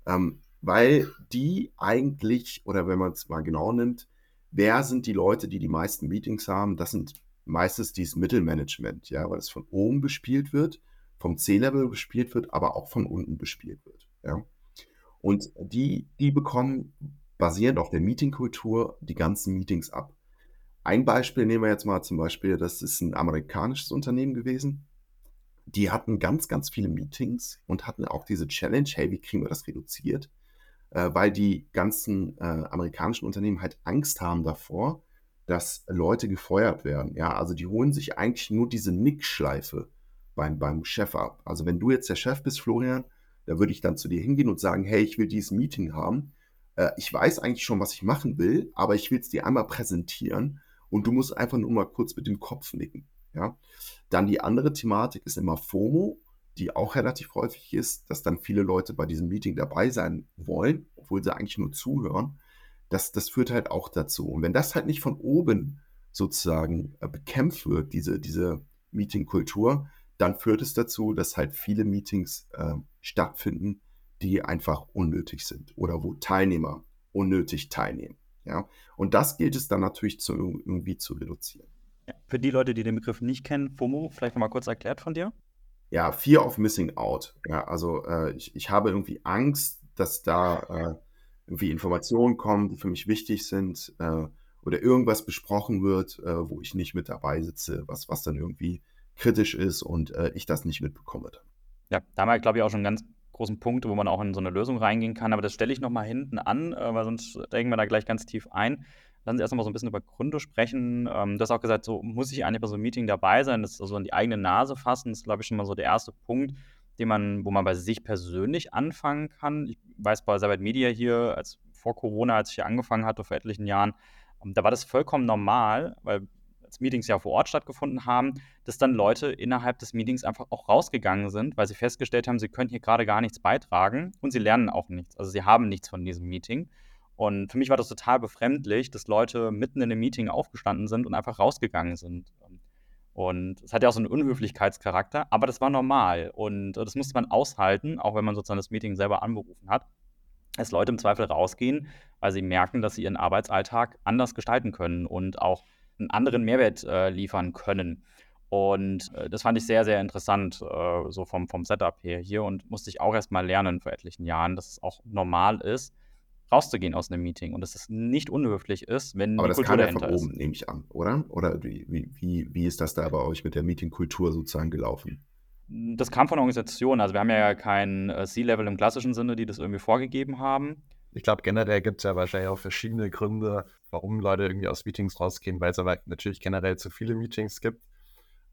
ähm, weil die eigentlich, oder wenn man es mal genau nimmt, wer sind die Leute, die die meisten Meetings haben? Das sind meistens dieses Mittelmanagement, ja, weil es von oben bespielt wird, vom C-Level bespielt wird, aber auch von unten bespielt wird, ja. Und die, die bekommen basierend auf der Meetingkultur die ganzen Meetings ab. Ein Beispiel nehmen wir jetzt mal zum Beispiel, das ist ein amerikanisches Unternehmen gewesen. Die hatten ganz, ganz viele Meetings und hatten auch diese Challenge, hey, wie kriegen wir das reduziert? Äh, weil die ganzen äh, amerikanischen Unternehmen halt Angst haben davor, dass Leute gefeuert werden. Ja, also die holen sich eigentlich nur diese Nickschleife beim, beim Chef ab. Also wenn du jetzt der Chef bist, Florian, da würde ich dann zu dir hingehen und sagen, hey, ich will dieses Meeting haben. Äh, ich weiß eigentlich schon, was ich machen will, aber ich will es dir einmal präsentieren und du musst einfach nur mal kurz mit dem Kopf nicken. Ja? Dann die andere Thematik ist immer FOMO, die auch relativ häufig ist, dass dann viele Leute bei diesem Meeting dabei sein wollen, obwohl sie eigentlich nur zuhören. Das, das führt halt auch dazu. Und wenn das halt nicht von oben sozusagen äh, bekämpft wird, diese, diese Meetingkultur, dann führt es dazu, dass halt viele Meetings äh, stattfinden, die einfach unnötig sind oder wo Teilnehmer unnötig teilnehmen. Ja? Und das gilt es dann natürlich zu, irgendwie zu reduzieren. Ja, für die Leute, die den Begriff nicht kennen, FOMO, vielleicht nochmal kurz erklärt von dir? Ja, Fear of Missing Out. Ja, also äh, ich, ich habe irgendwie Angst, dass da äh, irgendwie Informationen kommen, die für mich wichtig sind äh, oder irgendwas besprochen wird, äh, wo ich nicht mit dabei sitze, was, was dann irgendwie kritisch ist und äh, ich das nicht mitbekomme. Ja, da haben wir, glaube ich, auch schon ganz großen Punkt, wo man auch in so eine Lösung reingehen kann. Aber das stelle ich nochmal hinten an, äh, weil sonst denken wir da gleich ganz tief ein. Lassen Sie erst mal so ein bisschen über Gründe sprechen. Ähm, du hast auch gesagt, so muss ich eigentlich bei so einem Meeting dabei sein, das so in die eigene Nase fassen. Das ist, glaube ich, schon mal so der erste Punkt, den man, wo man bei sich persönlich anfangen kann. Ich weiß bei Sabbat Media hier, als vor Corona, als ich hier angefangen hatte, vor etlichen Jahren, ähm, da war das vollkommen normal, weil als Meetings ja vor Ort stattgefunden haben, dass dann Leute innerhalb des Meetings einfach auch rausgegangen sind, weil sie festgestellt haben, sie können hier gerade gar nichts beitragen und sie lernen auch nichts. Also sie haben nichts von diesem Meeting. Und für mich war das total befremdlich, dass Leute mitten in dem Meeting aufgestanden sind und einfach rausgegangen sind. Und es hat ja auch so einen Unhöflichkeitscharakter, aber das war normal. Und das musste man aushalten, auch wenn man sozusagen das Meeting selber anberufen hat, dass Leute im Zweifel rausgehen, weil sie merken, dass sie ihren Arbeitsalltag anders gestalten können und auch einen anderen Mehrwert äh, liefern können. Und äh, das fand ich sehr, sehr interessant, äh, so vom, vom Setup her hier und musste ich auch erst mal lernen vor etlichen Jahren, dass es auch normal ist, rauszugehen aus einem Meeting und dass es nicht unhöflich ist, wenn Aber das Kultur kam ja von oben, nehme ich an, oder? Oder wie, wie, wie ist das da bei euch mit der Meetingkultur sozusagen gelaufen? Das kam von der Organisation. Also wir haben ja kein äh, C-Level im klassischen Sinne, die das irgendwie vorgegeben haben. Ich glaube, generell gibt es ja wahrscheinlich auch verschiedene Gründe, warum Leute irgendwie aus Meetings rausgehen, weil es aber natürlich generell zu viele Meetings gibt.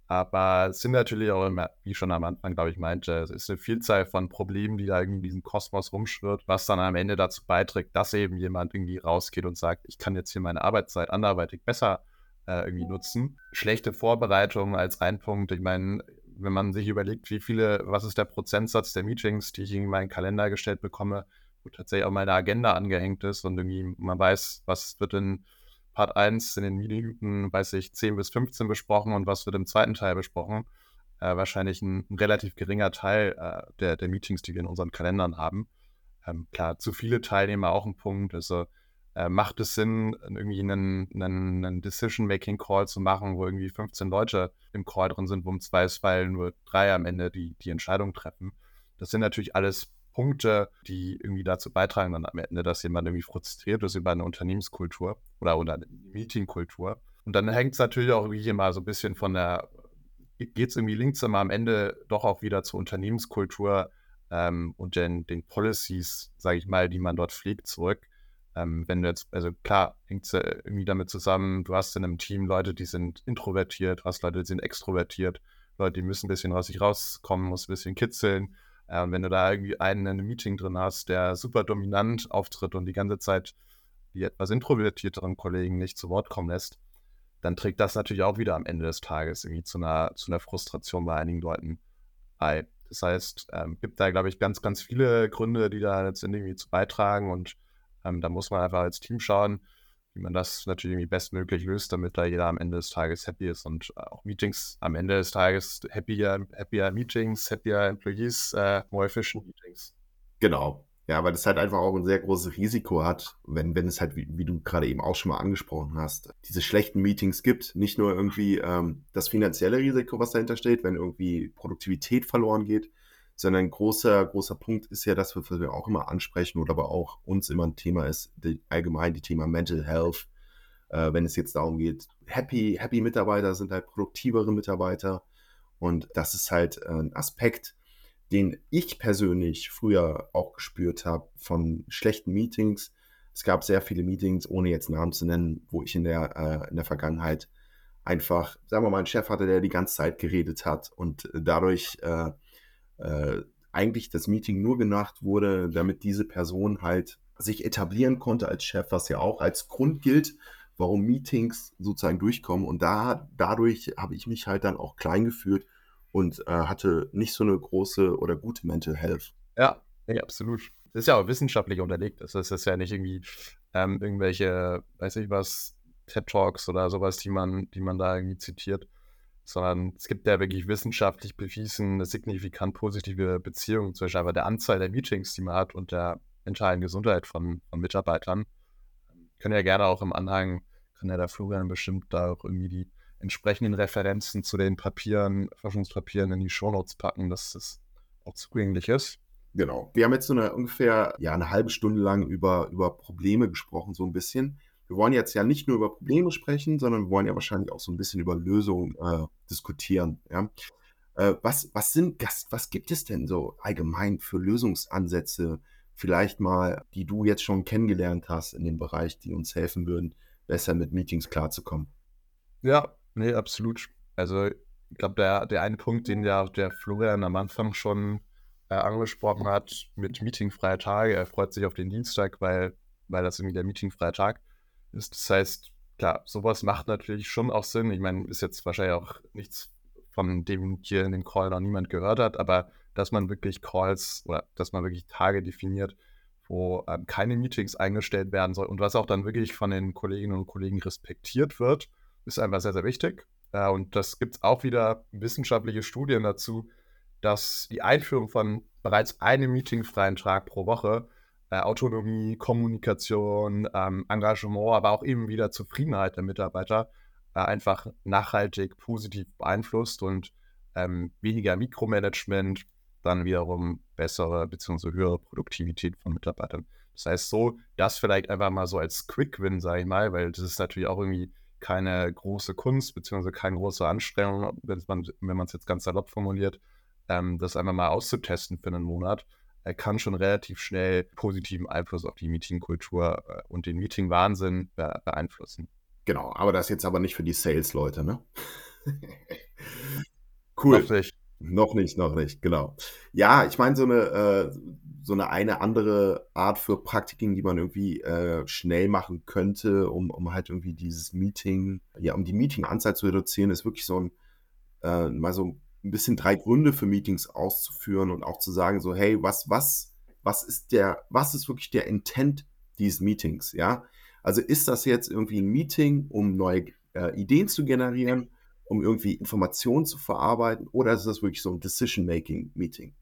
Aber es sind natürlich auch immer, wie schon am Anfang, glaube ich, meinte, es ist eine Vielzahl von Problemen, die da irgendwie in diesem Kosmos rumschwirrt, was dann am Ende dazu beiträgt, dass eben jemand irgendwie rausgeht und sagt, ich kann jetzt hier meine Arbeitszeit anderweitig besser äh, irgendwie nutzen. Schlechte Vorbereitung als ein Punkt. Ich meine, wenn man sich überlegt, wie viele, was ist der Prozentsatz der Meetings, die ich in meinen Kalender gestellt bekomme, tatsächlich auch meine Agenda angehängt ist und irgendwie man weiß, was wird in Part 1 in den Minuten, weiß ich, 10 bis 15 besprochen und was wird im zweiten Teil besprochen. Äh, wahrscheinlich ein, ein, relativ geringer Teil äh, der, der Meetings, die wir in unseren Kalendern haben. Ähm, klar, zu viele Teilnehmer auch ein Punkt. Also äh, macht es Sinn, irgendwie einen, einen, einen Decision-Making-Call zu machen, wo irgendwie 15 Leute im Call drin sind, wo im Zweifelsfall nur drei am Ende die, die Entscheidung treffen. Das sind natürlich alles Punkte, die irgendwie dazu beitragen dann am Ende, dass jemand irgendwie frustriert ist über eine Unternehmenskultur oder, oder eine Meetingkultur. Und dann hängt es natürlich auch irgendwie immer so ein bisschen von der, geht es irgendwie links immer am Ende doch auch wieder zur Unternehmenskultur ähm, und den, den Policies, sage ich mal, die man dort pflegt, zurück. Ähm, wenn du jetzt, also klar, hängt es irgendwie damit zusammen, du hast in einem Team Leute, die sind introvertiert, hast Leute, die sind extrovertiert, Leute, die müssen ein bisschen aus sich rauskommen, muss ein bisschen kitzeln. Äh, wenn du da irgendwie einen in einem Meeting drin hast, der super dominant auftritt und die ganze Zeit die etwas introvertierteren Kollegen nicht zu Wort kommen lässt, dann trägt das natürlich auch wieder am Ende des Tages irgendwie zu einer, zu einer Frustration bei einigen Leuten bei. Das heißt, ähm, gibt da, glaube ich, ganz, ganz viele Gründe, die da letztendlich irgendwie zu beitragen und ähm, da muss man einfach als Team schauen, wie man das natürlich bestmöglich löst, damit da jeder am Ende des Tages happy ist und äh, auch Meetings am Ende des Tages happier, happier Meetings, happier Employees, äh, more efficient Meetings. Genau. Ja, weil das halt einfach auch ein sehr großes Risiko hat, wenn, wenn es halt, wie, wie du gerade eben auch schon mal angesprochen hast, diese schlechten Meetings gibt. Nicht nur irgendwie ähm, das finanzielle Risiko, was dahinter steht, wenn irgendwie Produktivität verloren geht, sondern ein großer, großer Punkt ist ja das, was wir auch immer ansprechen oder aber auch uns immer ein Thema ist, die, allgemein die Thema Mental Health. Äh, wenn es jetzt darum geht, happy, happy Mitarbeiter sind halt produktivere Mitarbeiter. Und das ist halt ein Aspekt, den ich persönlich früher auch gespürt habe von schlechten Meetings. Es gab sehr viele Meetings, ohne jetzt Namen zu nennen, wo ich in der, äh, in der Vergangenheit einfach, sagen wir mal, einen Chef hatte, der die ganze Zeit geredet hat und dadurch äh, äh, eigentlich das Meeting nur gemacht wurde, damit diese Person halt sich etablieren konnte als Chef, was ja auch als Grund gilt, warum Meetings sozusagen durchkommen. Und da, dadurch habe ich mich halt dann auch klein gefühlt und äh, hatte nicht so eine große oder gute Mental Health. Ja, ja absolut. Das ist ja auch wissenschaftlich unterlegt. Das ist ja nicht irgendwie ähm, irgendwelche, weiß ich was, TED Talks oder sowas, die man, die man da irgendwie zitiert sondern es gibt ja wirklich wissenschaftlich bewiesen eine signifikant positive Beziehung zwischen einfach der Anzahl der Meetings, die man hat und der mentalen Gesundheit von, von Mitarbeitern. Können ja gerne auch im Anhang, kann ja der Florian bestimmt da auch irgendwie die entsprechenden Referenzen zu den Papieren, Forschungspapieren in die Shownotes packen, dass das auch zugänglich ist. Genau. Wir haben jetzt so eine ungefähr ja, eine halbe Stunde lang über, über Probleme gesprochen, so ein bisschen wir wollen jetzt ja nicht nur über Probleme sprechen, sondern wir wollen ja wahrscheinlich auch so ein bisschen über Lösungen äh, diskutieren. Ja? Äh, was, was, sind, was, was gibt es denn so allgemein für Lösungsansätze, vielleicht mal, die du jetzt schon kennengelernt hast in dem Bereich, die uns helfen würden, besser mit Meetings klarzukommen? Ja, nee, absolut. Also ich glaube, der, der eine Punkt, den der, der Florian am Anfang schon äh, angesprochen hat, mit meetingfreie Tage, er freut sich auf den Dienstag, weil, weil das irgendwie der meetingfreie Tag Das heißt, klar, sowas macht natürlich schon auch Sinn. Ich meine, ist jetzt wahrscheinlich auch nichts, von dem hier in dem Call noch niemand gehört hat, aber dass man wirklich Calls oder dass man wirklich Tage definiert, wo ähm, keine Meetings eingestellt werden soll und was auch dann wirklich von den Kolleginnen und Kollegen respektiert wird, ist einfach sehr, sehr wichtig. Äh, und das gibt es auch wieder wissenschaftliche Studien dazu, dass die Einführung von bereits einem meetingfreien Tag pro Woche äh, Autonomie, Kommunikation, ähm, Engagement, aber auch eben wieder Zufriedenheit der Mitarbeiter äh, einfach nachhaltig positiv beeinflusst und ähm, weniger Mikromanagement, dann wiederum bessere bzw. höhere Produktivität von Mitarbeitern. Das heißt so, das vielleicht einfach mal so als Quick-Win, sage ich mal, weil das ist natürlich auch irgendwie keine große Kunst bzw. keine große Anstrengung, wenn man es jetzt ganz salopp formuliert, ähm, das einfach mal auszutesten für einen Monat kann schon relativ schnell positiven Einfluss auf die Meetingkultur äh, und den Meeting-Wahnsinn beeinflussen. Genau, aber das jetzt aber nicht für die Sales-Leute, ne? *laughs* cool. Hoffentlich. Noch nicht, noch nicht, genau. Ja, ich meine, so eine, äh, so eine eine andere Art für Praktiken, die man irgendwie äh, schnell machen könnte, um, um halt irgendwie dieses Meeting, ja, um die Meeting-Anzahl zu reduzieren, ist wirklich so ein, äh, mal so ein bisschen drei Gründe für Meetings auszuführen und auch zu sagen, so, hey, was, was, was ist der, was ist wirklich der Intent dieses Meetings, ja? Also ist das jetzt irgendwie ein Meeting, um neue äh, Ideen zu generieren, um irgendwie Informationen zu verarbeiten, oder ist das wirklich so ein Decision-Making-Meeting?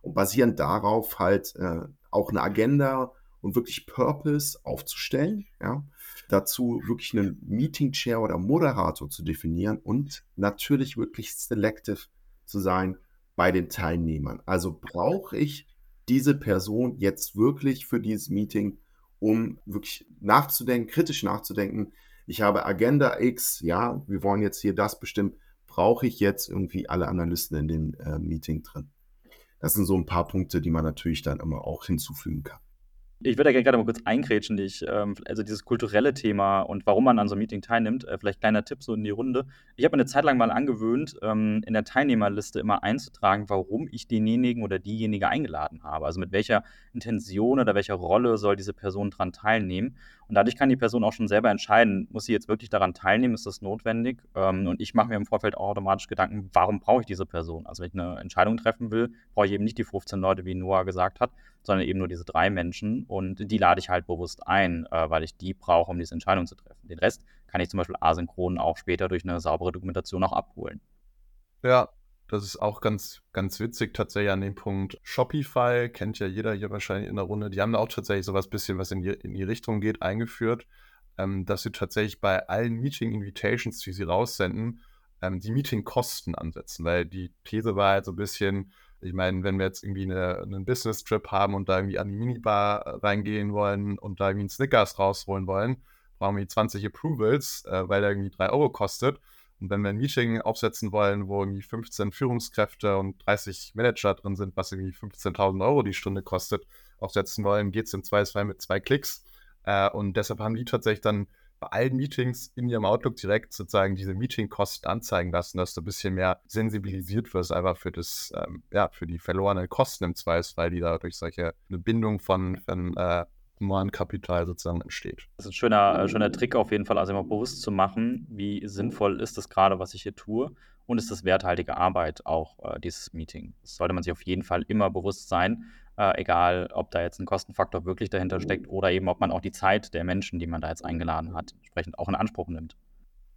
Und basierend darauf halt äh, auch eine Agenda und wirklich Purpose aufzustellen, ja, dazu wirklich einen Meeting Chair oder Moderator zu definieren und natürlich wirklich selective zu sein bei den Teilnehmern. Also brauche ich diese Person jetzt wirklich für dieses Meeting, um wirklich nachzudenken, kritisch nachzudenken. Ich habe Agenda X, ja, wir wollen jetzt hier das bestimmen. Brauche ich jetzt irgendwie alle Analysten in dem äh, Meeting drin? Das sind so ein paar Punkte, die man natürlich dann immer auch hinzufügen kann. Ich würde da gerne mal kurz eingrätschen, dich, ähm, also dieses kulturelle Thema und warum man an so einem Meeting teilnimmt. Äh, vielleicht kleiner Tipp so in die Runde. Ich habe mir eine Zeit lang mal angewöhnt, ähm, in der Teilnehmerliste immer einzutragen, warum ich denjenigen oder diejenige eingeladen habe. Also mit welcher Intention oder welcher Rolle soll diese Person daran teilnehmen. Und dadurch kann die Person auch schon selber entscheiden, muss sie jetzt wirklich daran teilnehmen, ist das notwendig? Ähm, und ich mache mir im Vorfeld auch automatisch Gedanken, warum brauche ich diese Person? Also wenn ich eine Entscheidung treffen will, brauche ich eben nicht die 15 Leute, wie Noah gesagt hat, sondern eben nur diese drei Menschen. Und die lade ich halt bewusst ein, äh, weil ich die brauche, um diese Entscheidung zu treffen. Den Rest kann ich zum Beispiel asynchron auch später durch eine saubere Dokumentation auch abholen. Ja, das ist auch ganz, ganz witzig tatsächlich an dem Punkt. Shopify kennt ja jeder hier wahrscheinlich in der Runde. Die haben da auch tatsächlich sowas bisschen, was in die, in die Richtung geht, eingeführt, ähm, dass sie tatsächlich bei allen Meeting-Invitations, die sie raussenden, ähm, die Meeting-Kosten ansetzen. Weil die These war halt so ein bisschen, ich meine, wenn wir jetzt irgendwie eine, einen Business-Trip haben und da irgendwie an die Minibar reingehen wollen und da irgendwie einen Snickers rausholen wollen, brauchen wir 20 Approvals, äh, weil der irgendwie 3 Euro kostet. Und wenn wir ein Meeting aufsetzen wollen, wo irgendwie 15 Führungskräfte und 30 Manager drin sind, was irgendwie 15.000 Euro die Stunde kostet, aufsetzen wollen, geht es im Zweifelsfall mit zwei Klicks. Äh, und deshalb haben die tatsächlich dann bei allen Meetings in ihrem Outlook direkt sozusagen diese Meetingkosten anzeigen lassen, dass du ein bisschen mehr sensibilisiert wirst, einfach für das, ähm, ja, für die verlorenen Kosten im Zweifelsfall, die da durch solche eine Bindung von, von äh, Humankapital sozusagen entsteht. Das ist ein schöner, äh, schöner Trick auf jeden Fall, also immer bewusst zu machen, wie sinnvoll ist das gerade, was ich hier tue und ist das werthaltige Arbeit auch äh, dieses Meeting. Das sollte man sich auf jeden Fall immer bewusst sein, äh, egal ob da jetzt ein Kostenfaktor wirklich dahinter steckt oder eben ob man auch die Zeit der Menschen, die man da jetzt eingeladen hat, entsprechend auch in Anspruch nimmt.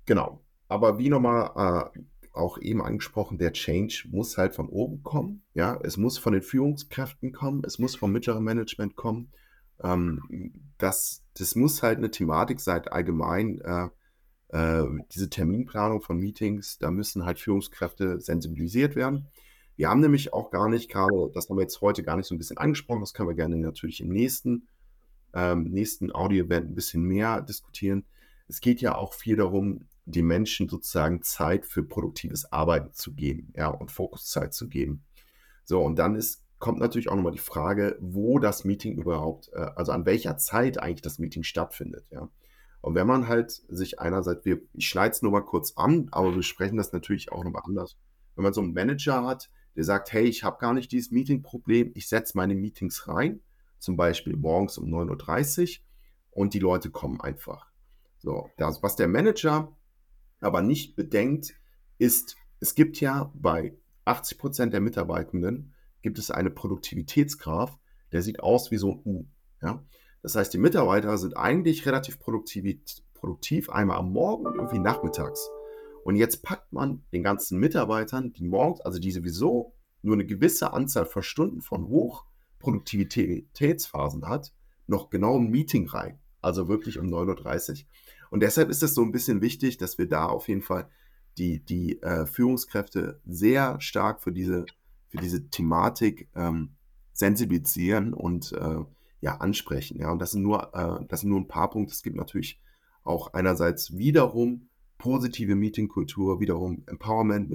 Genau. Aber wie nochmal äh, auch eben angesprochen, der Change muss halt von oben kommen. Ja, es muss von den Führungskräften kommen, es muss vom mittleren Management kommen. Ähm, das, das muss halt eine Thematik sein, allgemein. Äh, äh, diese Terminplanung von Meetings, da müssen halt Führungskräfte sensibilisiert werden. Wir haben nämlich auch gar nicht gerade, das haben wir jetzt heute gar nicht so ein bisschen angesprochen, das können wir gerne natürlich im nächsten, ähm, nächsten Audio-Event ein bisschen mehr diskutieren. Es geht ja auch viel darum, die Menschen sozusagen Zeit für produktives Arbeiten zu geben, ja, und Fokuszeit zu geben. So, und dann ist kommt natürlich auch nochmal die Frage, wo das Meeting überhaupt, äh, also an welcher Zeit eigentlich das Meeting stattfindet, ja. Und wenn man halt sich einerseits, wir, ich schneide es nur mal kurz an, aber wir sprechen das natürlich auch nochmal anders. Wenn man so einen Manager hat, der sagt, hey, ich habe gar nicht dieses Meeting-Problem, ich setze meine Meetings rein, zum Beispiel morgens um 9.30 Uhr und die Leute kommen einfach. So, das, was der Manager aber nicht bedenkt, ist, es gibt ja bei 80 Prozent der Mitarbeitenden gibt es eine Produktivitätsgraph, der sieht aus wie so ein U. Ja? Das heißt, die Mitarbeiter sind eigentlich relativ produktiv, produktiv einmal am Morgen und irgendwie nachmittags. Und jetzt packt man den ganzen Mitarbeitern, die morgens, also die sowieso nur eine gewisse Anzahl von Stunden von Hochproduktivitätsphasen hat, noch genau ein Meeting rein. Also wirklich um 9.30 Uhr. Und deshalb ist es so ein bisschen wichtig, dass wir da auf jeden Fall die, die äh, Führungskräfte sehr stark für diese für diese Thematik ähm, sensibilisieren und äh, ja, ansprechen. Ja, und das sind nur, äh, das sind nur ein paar Punkte. Es gibt natürlich auch einerseits wiederum positive Meetingkultur, wiederum Empowerment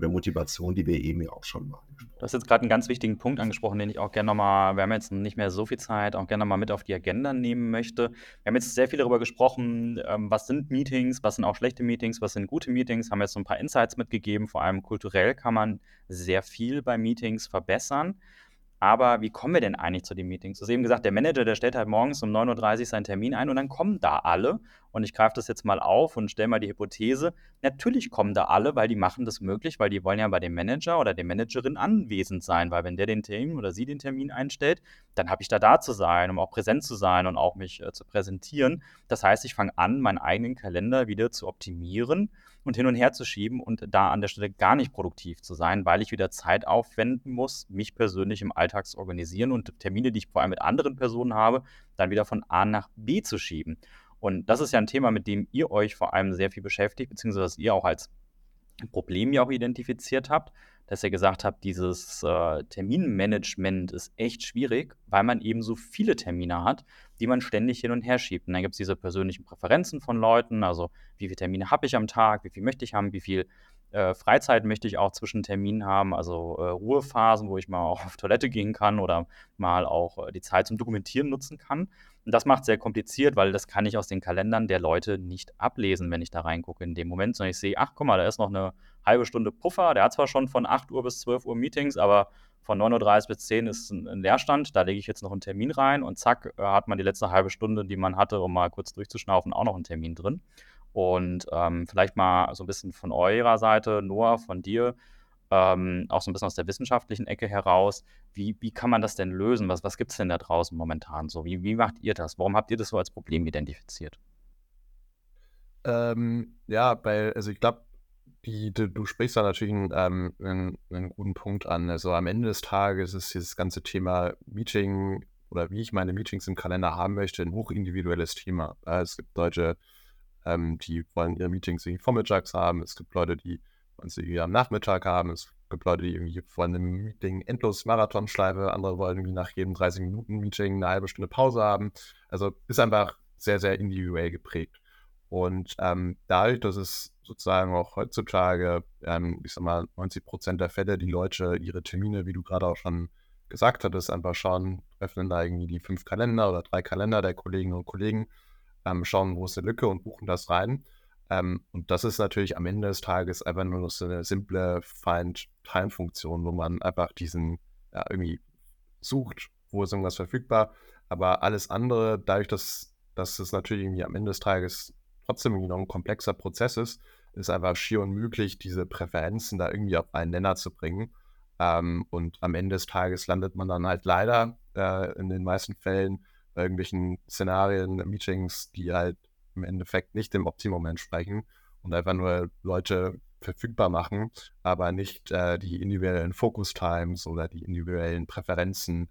Mitarbeiter. Und und der Motivation, die wir eben ja auch schon mal angesprochen haben. Du hast jetzt gerade einen ganz wichtigen Punkt angesprochen, den ich auch gerne nochmal, wir haben jetzt nicht mehr so viel Zeit, auch gerne nochmal mit auf die Agenda nehmen möchte. Wir haben jetzt sehr viel darüber gesprochen, ähm, was sind Meetings, was sind auch schlechte Meetings, was sind gute Meetings, haben jetzt so ein paar Insights mitgegeben. Vor allem kulturell kann man sehr viel bei Meetings verbessern. Aber wie kommen wir denn eigentlich zu den Meetings? Du hast eben gesagt, der Manager, der stellt halt morgens um 9.30 Uhr seinen Termin ein und dann kommen da alle. Und ich greife das jetzt mal auf und stelle mal die Hypothese. Natürlich kommen da alle, weil die machen das möglich, weil die wollen ja bei dem Manager oder der Managerin anwesend sein, weil wenn der den Termin oder sie den Termin einstellt, dann habe ich da da zu sein, um auch präsent zu sein und auch mich äh, zu präsentieren. Das heißt, ich fange an, meinen eigenen Kalender wieder zu optimieren und hin und her zu schieben und da an der Stelle gar nicht produktiv zu sein, weil ich wieder Zeit aufwenden muss, mich persönlich im Alltag zu organisieren und Termine, die ich vor allem mit anderen Personen habe, dann wieder von A nach B zu schieben. Und das ist ja ein Thema, mit dem ihr euch vor allem sehr viel beschäftigt, beziehungsweise das ihr auch als Problem ja auch identifiziert habt, dass ihr gesagt habt, dieses äh, Terminmanagement ist echt schwierig, weil man eben so viele Termine hat, die man ständig hin und her schiebt. Und dann gibt es diese persönlichen Präferenzen von Leuten, also wie viele Termine habe ich am Tag, wie viel möchte ich haben, wie viel äh, Freizeit möchte ich auch zwischen Terminen haben, also äh, Ruhephasen, wo ich mal auch auf Toilette gehen kann oder mal auch äh, die Zeit zum Dokumentieren nutzen kann. Und das macht es sehr kompliziert, weil das kann ich aus den Kalendern der Leute nicht ablesen, wenn ich da reingucke in dem Moment, sondern ich sehe, ach guck mal, da ist noch eine halbe Stunde Puffer, der hat zwar schon von 8 Uhr bis 12 Uhr Meetings, aber von 9.30 Uhr bis 10 Uhr ist ein, Leerstand, da lege ich jetzt noch einen Termin rein und zack, äh, hat man die letzte halbe Stunde, die man hatte, um mal kurz durchzuschnaufen, auch noch einen Termin drin. Und ähm, vielleicht mal so ein bisschen von eurer Seite, Noah, von dir, ähm, auch so ein bisschen aus der wissenschaftlichen Ecke heraus. Wie, wie kann man das denn lösen? Was, was gibt es denn da draußen momentan so? Wie, wie macht ihr das? Warum habt ihr das so als Problem identifiziert? Ähm, ja, bei, also ich glaube, die, du, du, sprichst da natürlich einen, ähm, einen, einen, guten Punkt an. Also am Ende des Tages ist dieses ganze Thema Meeting oder wie ich meine Meetings im Kalender haben möchte, ein hochindividuelles Thema. Es gibt Leute, ähm, die wollen ihre Meetings irgendwie vormittags haben. Es gibt Leute, die wollen sie irgendwie am Nachmittag haben. Es gibt Leute, die irgendwie wollen ein Meeting endlos Marathonschleife. Andere wollen irgendwie nach jedem 30 Minuten Meeting eine halbe Stunde Pause haben. Also ist einfach sehr, sehr individuell geprägt. Und ähm, dadurch, dass es sozusagen auch heutzutage, ähm, ich sag mal, 90 Prozent der Fälle die Leute ihre Termine, wie du gerade auch schon gesagt hattest, einfach schauen, öffnen da irgendwie die fünf Kalender oder drei Kalender der Kolleginnen und Kollegen ähm, schauen, wo ist eine Lücke und buchen das rein. Ähm, und das ist natürlich am Ende des Tages einfach nur so eine simple Find-Time-Funktion, wo man einfach diesen ja, irgendwie sucht, wo ist irgendwas verfügbar. Aber alles andere, dadurch, dass, dass es natürlich irgendwie am Ende des Tages trotzdem irgendwie noch ein komplexer Prozess ist, ist einfach schier unmöglich, diese Präferenzen da irgendwie auf einen Nenner zu bringen. Ähm, und am Ende des Tages landet man dann halt leider äh, in den meisten Fällen bei irgendwelchen Szenarien, Meetings, die halt im Endeffekt nicht dem Optimum entsprechen und einfach nur Leute verfügbar machen, aber nicht äh, die individuellen Focus Times oder die individuellen Präferenzen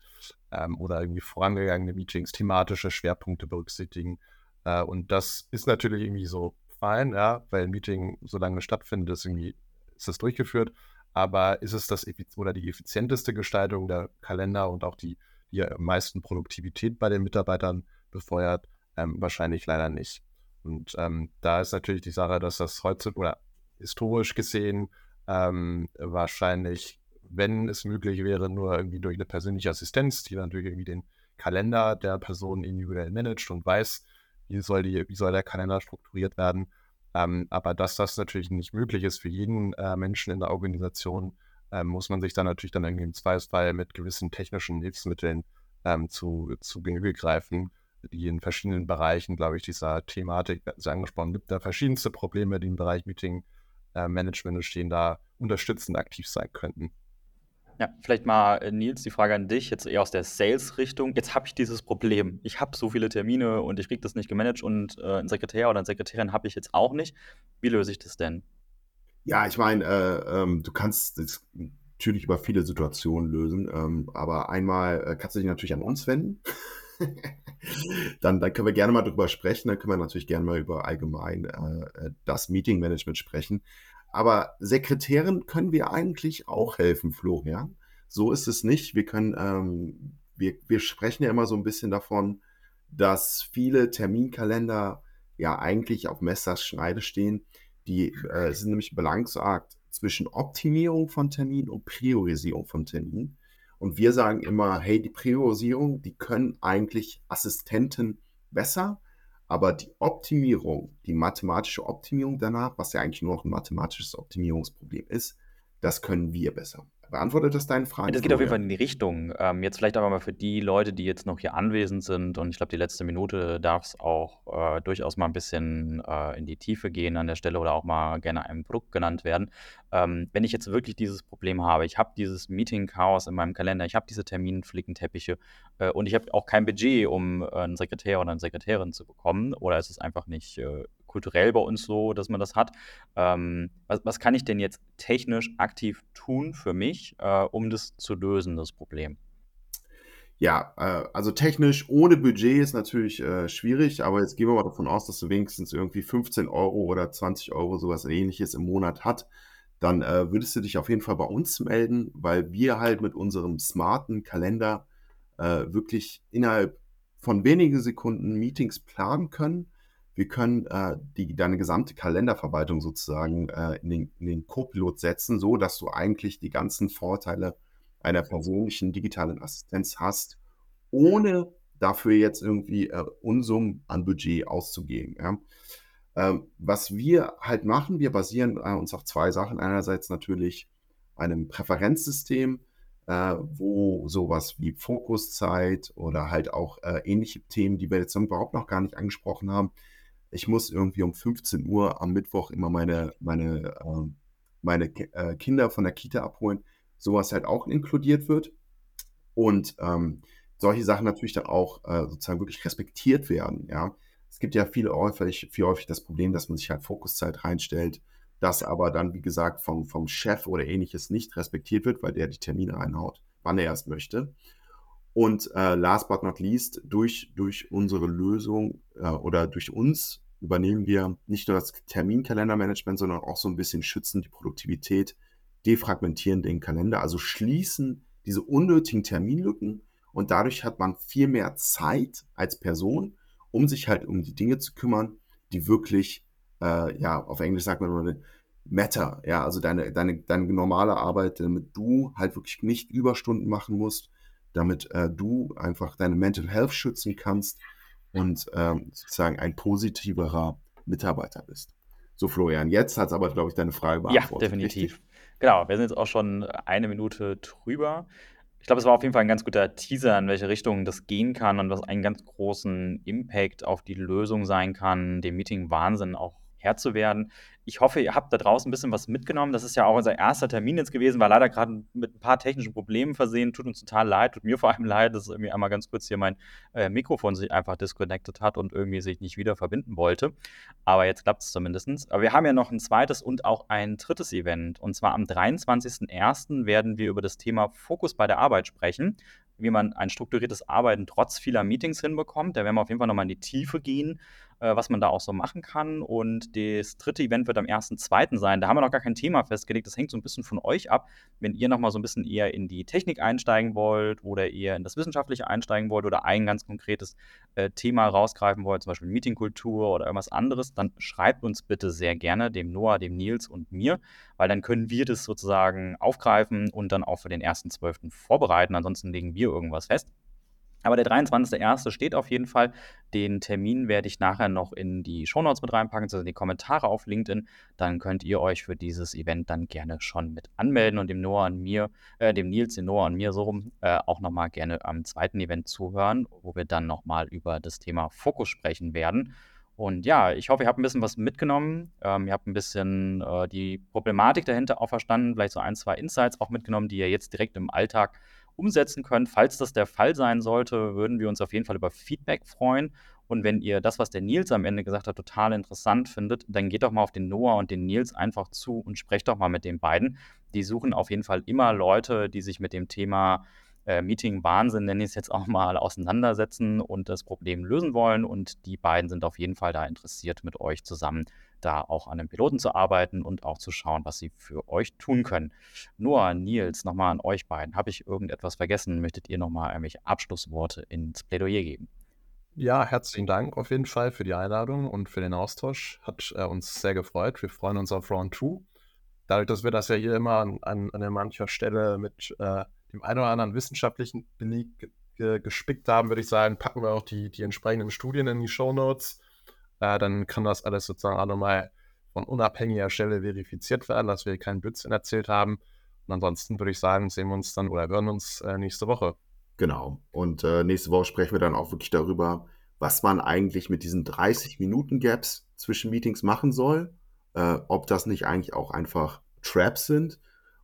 ähm, oder irgendwie vorangegangene Meetings, thematische Schwerpunkte berücksichtigen. Äh, und das ist natürlich irgendwie so fein, ja, weil ein Meeting so lange stattfindet, ist irgendwie ist das durchgeführt. Aber ist es das oder die effizienteste Gestaltung der Kalender und auch die die am meisten Produktivität bei den Mitarbeitern befeuert? Ähm, wahrscheinlich leider nicht. Und ähm, da ist natürlich die Sache, dass das heute oder historisch gesehen ähm, wahrscheinlich, wenn es möglich wäre, nur irgendwie durch eine persönliche Assistenz, die natürlich irgendwie den Kalender der Person individuell managt und weiß, wie soll, die, wie soll der Kalender strukturiert werden. Ähm, aber dass das natürlich nicht möglich ist für jeden äh, Menschen in der Organisation, ähm, muss man sich dann natürlich dann irgendwie im Zweifelsfall mit gewissen technischen Hilfsmitteln ähm, zu, zu Genüge greifen, die in verschiedenen Bereichen, glaube ich, dieser Thematik, Sie angesprochen, gibt da verschiedenste Probleme, die im Bereich Meeting äh, Management entstehen, da unterstützend aktiv sein könnten. Ja, vielleicht mal, äh, Nils, die Frage an dich, jetzt eher aus der Sales-Richtung. Jetzt habe ich dieses Problem. Ich habe so viele Termine und ich kriege das nicht gemanagt und äh, einen Sekretär oder eine Sekretärin habe ich jetzt auch nicht. Wie löse ich das denn? Ja, ich meine, äh, ähm, du kannst das natürlich über viele Situationen lösen, ähm, aber einmal äh, kannst du dich natürlich an uns wenden. *laughs* *laughs* dann, dann können wir gerne mal drüber sprechen. Dann können wir natürlich gerne mal über allgemein äh, äh das Meeting-Management sprechen. Aber Sekretären können wir eigentlich auch helfen, Florian. So ist es nicht. Wir können, ähm, wir, wir sprechen ja immer so ein bisschen davon, dass viele Terminkalender ja eigentlich auf Messers Schneide stehen. Die äh, sind nämlich belangssagt zwischen Optimierung von Terminen und Priorisierung von Terminen. Und wir sagen immer, hey, die Priorisierung, die können eigentlich Assistenten besser, aber die Optimierung, die mathematische Optimierung danach, was ja eigentlich nur noch ein mathematisches Optimierungsproblem ist, das können wir besser. Beantwortet das deine Frage? Das geht auf jeden Fall in die Richtung. Ähm, jetzt vielleicht aber mal für die Leute, die jetzt noch hier anwesend sind und ich glaube, die letzte Minute darf es auch äh, durchaus mal ein bisschen äh, in die Tiefe gehen an der Stelle oder auch mal gerne ein Produkt genannt werden. Ähm, wenn ich jetzt wirklich dieses Problem habe, ich habe dieses Meeting-Chaos in meinem Kalender, ich habe diese Terminflickenteppiche äh, und ich habe auch kein Budget, um äh, einen Sekretär oder eine Sekretärin zu bekommen oder es ist einfach nicht äh, kulturell bei uns so, dass man das hat. Ähm, was, was, kann ich denn jetzt technisch aktiv tun für mich, äh, um das zu lösen, das Problem? Ja, äh, also technisch ohne Budget ist natürlich äh, schwierig, aber jetzt gehen wir mal davon aus, dass du wenigstens irgendwie 15 Euro oder 20 Euro sowas ähnliches im Monat hat. Dann äh, würdest du dich auf jeden Fall bei uns melden, weil wir halt mit unserem smarten Kalender äh, wirklich innerhalb von wenigen Sekunden Meetings planen können wir können äh, die, deine gesamte Kalenderverwaltung sozusagen äh, in den, in den Co-Pilot setzen, so dass du eigentlich die ganzen Vorteile einer persönlichen digitalen Assistenz hast, ohne dafür jetzt irgendwie äh, Unsummen an Budget auszugeben. Ja? Ähm, was wir halt machen, wir basieren äh, uns auf zwei Sachen. Einerseits natürlich einem Präferenzsystem, äh, wo sowas wie Fokuszeit oder halt auch äh, ähnliche Themen, die wir jetzt überhaupt noch gar nicht angesprochen haben, ich muss irgendwie um 15 Uhr am Mittwoch immer meine, meine, äh, meine äh, Kinder von der Kita abholen, sowas halt auch inkludiert wird. Und ähm, solche Sachen natürlich dann auch äh, sozusagen wirklich respektiert werden. Ja, es gibt ja viel häufig, viel häufig das Problem, dass man sich halt Fokuszeit reinstellt, das aber dann, wie gesagt, vom, vom Chef oder ähnliches nicht respektiert wird, weil der die Termine reinhaut, wann er erst möchte. Und äh, last but not least, durch, durch unsere Lösung äh, oder durch uns übernehmen wir nicht nur das Terminkalendermanagement, sondern auch so ein bisschen schützen die Produktivität, defragmentieren den Kalender, also schließen diese unnötigen Terminlücken. Und dadurch hat man viel mehr Zeit als Person, um sich halt um die Dinge zu kümmern, die wirklich, äh, ja, auf Englisch sagt man immer, matter, ja, also deine, deine, deine normale Arbeit, damit du halt wirklich nicht Überstunden machen musst, damit äh, du einfach deine Mental Health schützen kannst und ähm, sozusagen ein positiverer Mitarbeiter bist. So, Florian, jetzt hat es aber, glaube ich, deine Frage beantwortet. Ja, definitiv. Richtig? Genau, wir sind jetzt auch schon eine Minute drüber. Ich glaube, es war auf jeden Fall ein ganz guter Teaser, in welche Richtung das gehen kann und was einen ganz großen Impact auf die Lösung sein kann, dem Meeting Wahnsinn auch Herr zu werden. Ich hoffe, ihr habt da draußen ein bisschen was mitgenommen. Das ist ja auch unser erster Termin jetzt gewesen, war leider gerade mit ein paar technischen Problemen versehen. Tut uns total leid, tut mir *laughs* vor allem leid, dass irgendwie einmal ganz kurz hier mein äh, Mikrofon sich einfach disconnected hat und irgendwie sich nicht wieder verbinden wollte. Aber jetzt klappt es zumindest. Aber wir haben ja noch ein zweites und auch ein drittes Event. Und zwar am 23.01. werden wir über das Thema Fokus bei der Arbeit sprechen wie man ein strukturiertes Arbeiten trotz vieler Meetings hinbekommt. Da werden wir auf jeden Fall nochmal in die Tiefe gehen, äh, was man da auch so machen kann. Und das dritte Event wird am 1.2. sein. Da haben wir noch gar kein Thema festgelegt. Das hängt so ein bisschen von euch ab. Wenn ihr nochmal so ein bisschen eher in die Technik einsteigen wollt oder eher in das Wissenschaftliche einsteigen wollt oder ein ganz konkretes äh, Thema rausgreifen wollt, zum Beispiel Meetingkultur oder irgendwas anderes, dann schreibt uns bitte sehr gerne dem Noah, dem Nils und mir, weil dann können wir das sozusagen aufgreifen und dann auch für den 1.12. vorbereiten. Ansonsten legen wir irgendwas fest. Aber der 23.01. steht auf jeden Fall. Den Termin werde ich nachher noch in die Shownotes mit reinpacken, also in die Kommentare auf LinkedIn. Dann könnt ihr euch für dieses Event dann gerne schon mit anmelden und dem Noah und mir, äh, dem Nils, dem Noah und mir so rum, äh, auch nochmal gerne am zweiten Event zuhören, wo wir dann nochmal über das Thema Fokus sprechen werden. Und ja, ich hoffe, ihr habt ein bisschen was mitgenommen. Ähm, ihr habt ein bisschen äh, die Problematik dahinter auch verstanden, vielleicht so ein, zwei Insights auch mitgenommen, die ihr jetzt direkt im Alltag umsetzen könnt. Falls das der Fall sein sollte, würden wir uns auf jeden Fall über Feedback freuen. Und wenn ihr das, was der Nils am Ende gesagt hat, total interessant findet, dann geht doch mal auf den Noah und den Nils einfach zu und sprecht doch mal mit den beiden. Die suchen auf jeden Fall immer Leute, die sich mit dem Thema äh, Meeting Wahnsinn, nenne ich es jetzt auch mal, auseinandersetzen und das Problem lösen wollen. Und die beiden sind auf jeden Fall da interessiert, mit euch zusammen da auch an den Piloten zu arbeiten und auch zu schauen, was sie für euch tun können. Noah, Nils, nochmal an euch beiden. Habe ich irgendetwas vergessen? Möchtet ihr nochmal irgendwelche Abschlussworte ins Plädoyer geben? Ja, herzlichen Dank auf jeden Fall für die Einladung und für den Austausch. Hat äh, uns sehr gefreut. Wir freuen uns auf Round 2. dadurch, dass wir das ja hier immer an, an, an mancher Stelle mit äh, dem einen oder anderen wissenschaftlichen Beleg gespickt haben, würde ich sagen, packen wir auch die, die entsprechenden Studien in die Show Notes. Äh, dann kann das alles sozusagen auch nochmal von unabhängiger Stelle verifiziert werden, dass wir keinen Blödsinn erzählt haben. Und ansonsten würde ich sagen, sehen wir uns dann oder hören uns äh, nächste Woche. Genau. Und äh, nächste Woche sprechen wir dann auch wirklich darüber, was man eigentlich mit diesen 30 Minuten Gaps zwischen Meetings machen soll, äh, ob das nicht eigentlich auch einfach Traps sind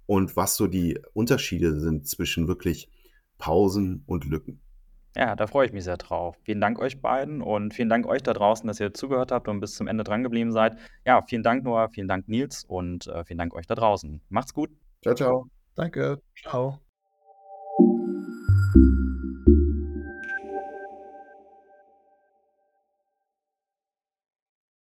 und was so die Unterschiede sind zwischen wirklich Pausen und Lücken. Ja, da freue ich mich sehr drauf. Vielen Dank euch beiden und vielen Dank euch da draußen, dass ihr zugehört habt und bis zum Ende dran geblieben seid. Ja, vielen Dank Noah, vielen Dank Nils und äh, vielen Dank euch da draußen. Macht's gut. Ciao, ciao. Danke. Ciao.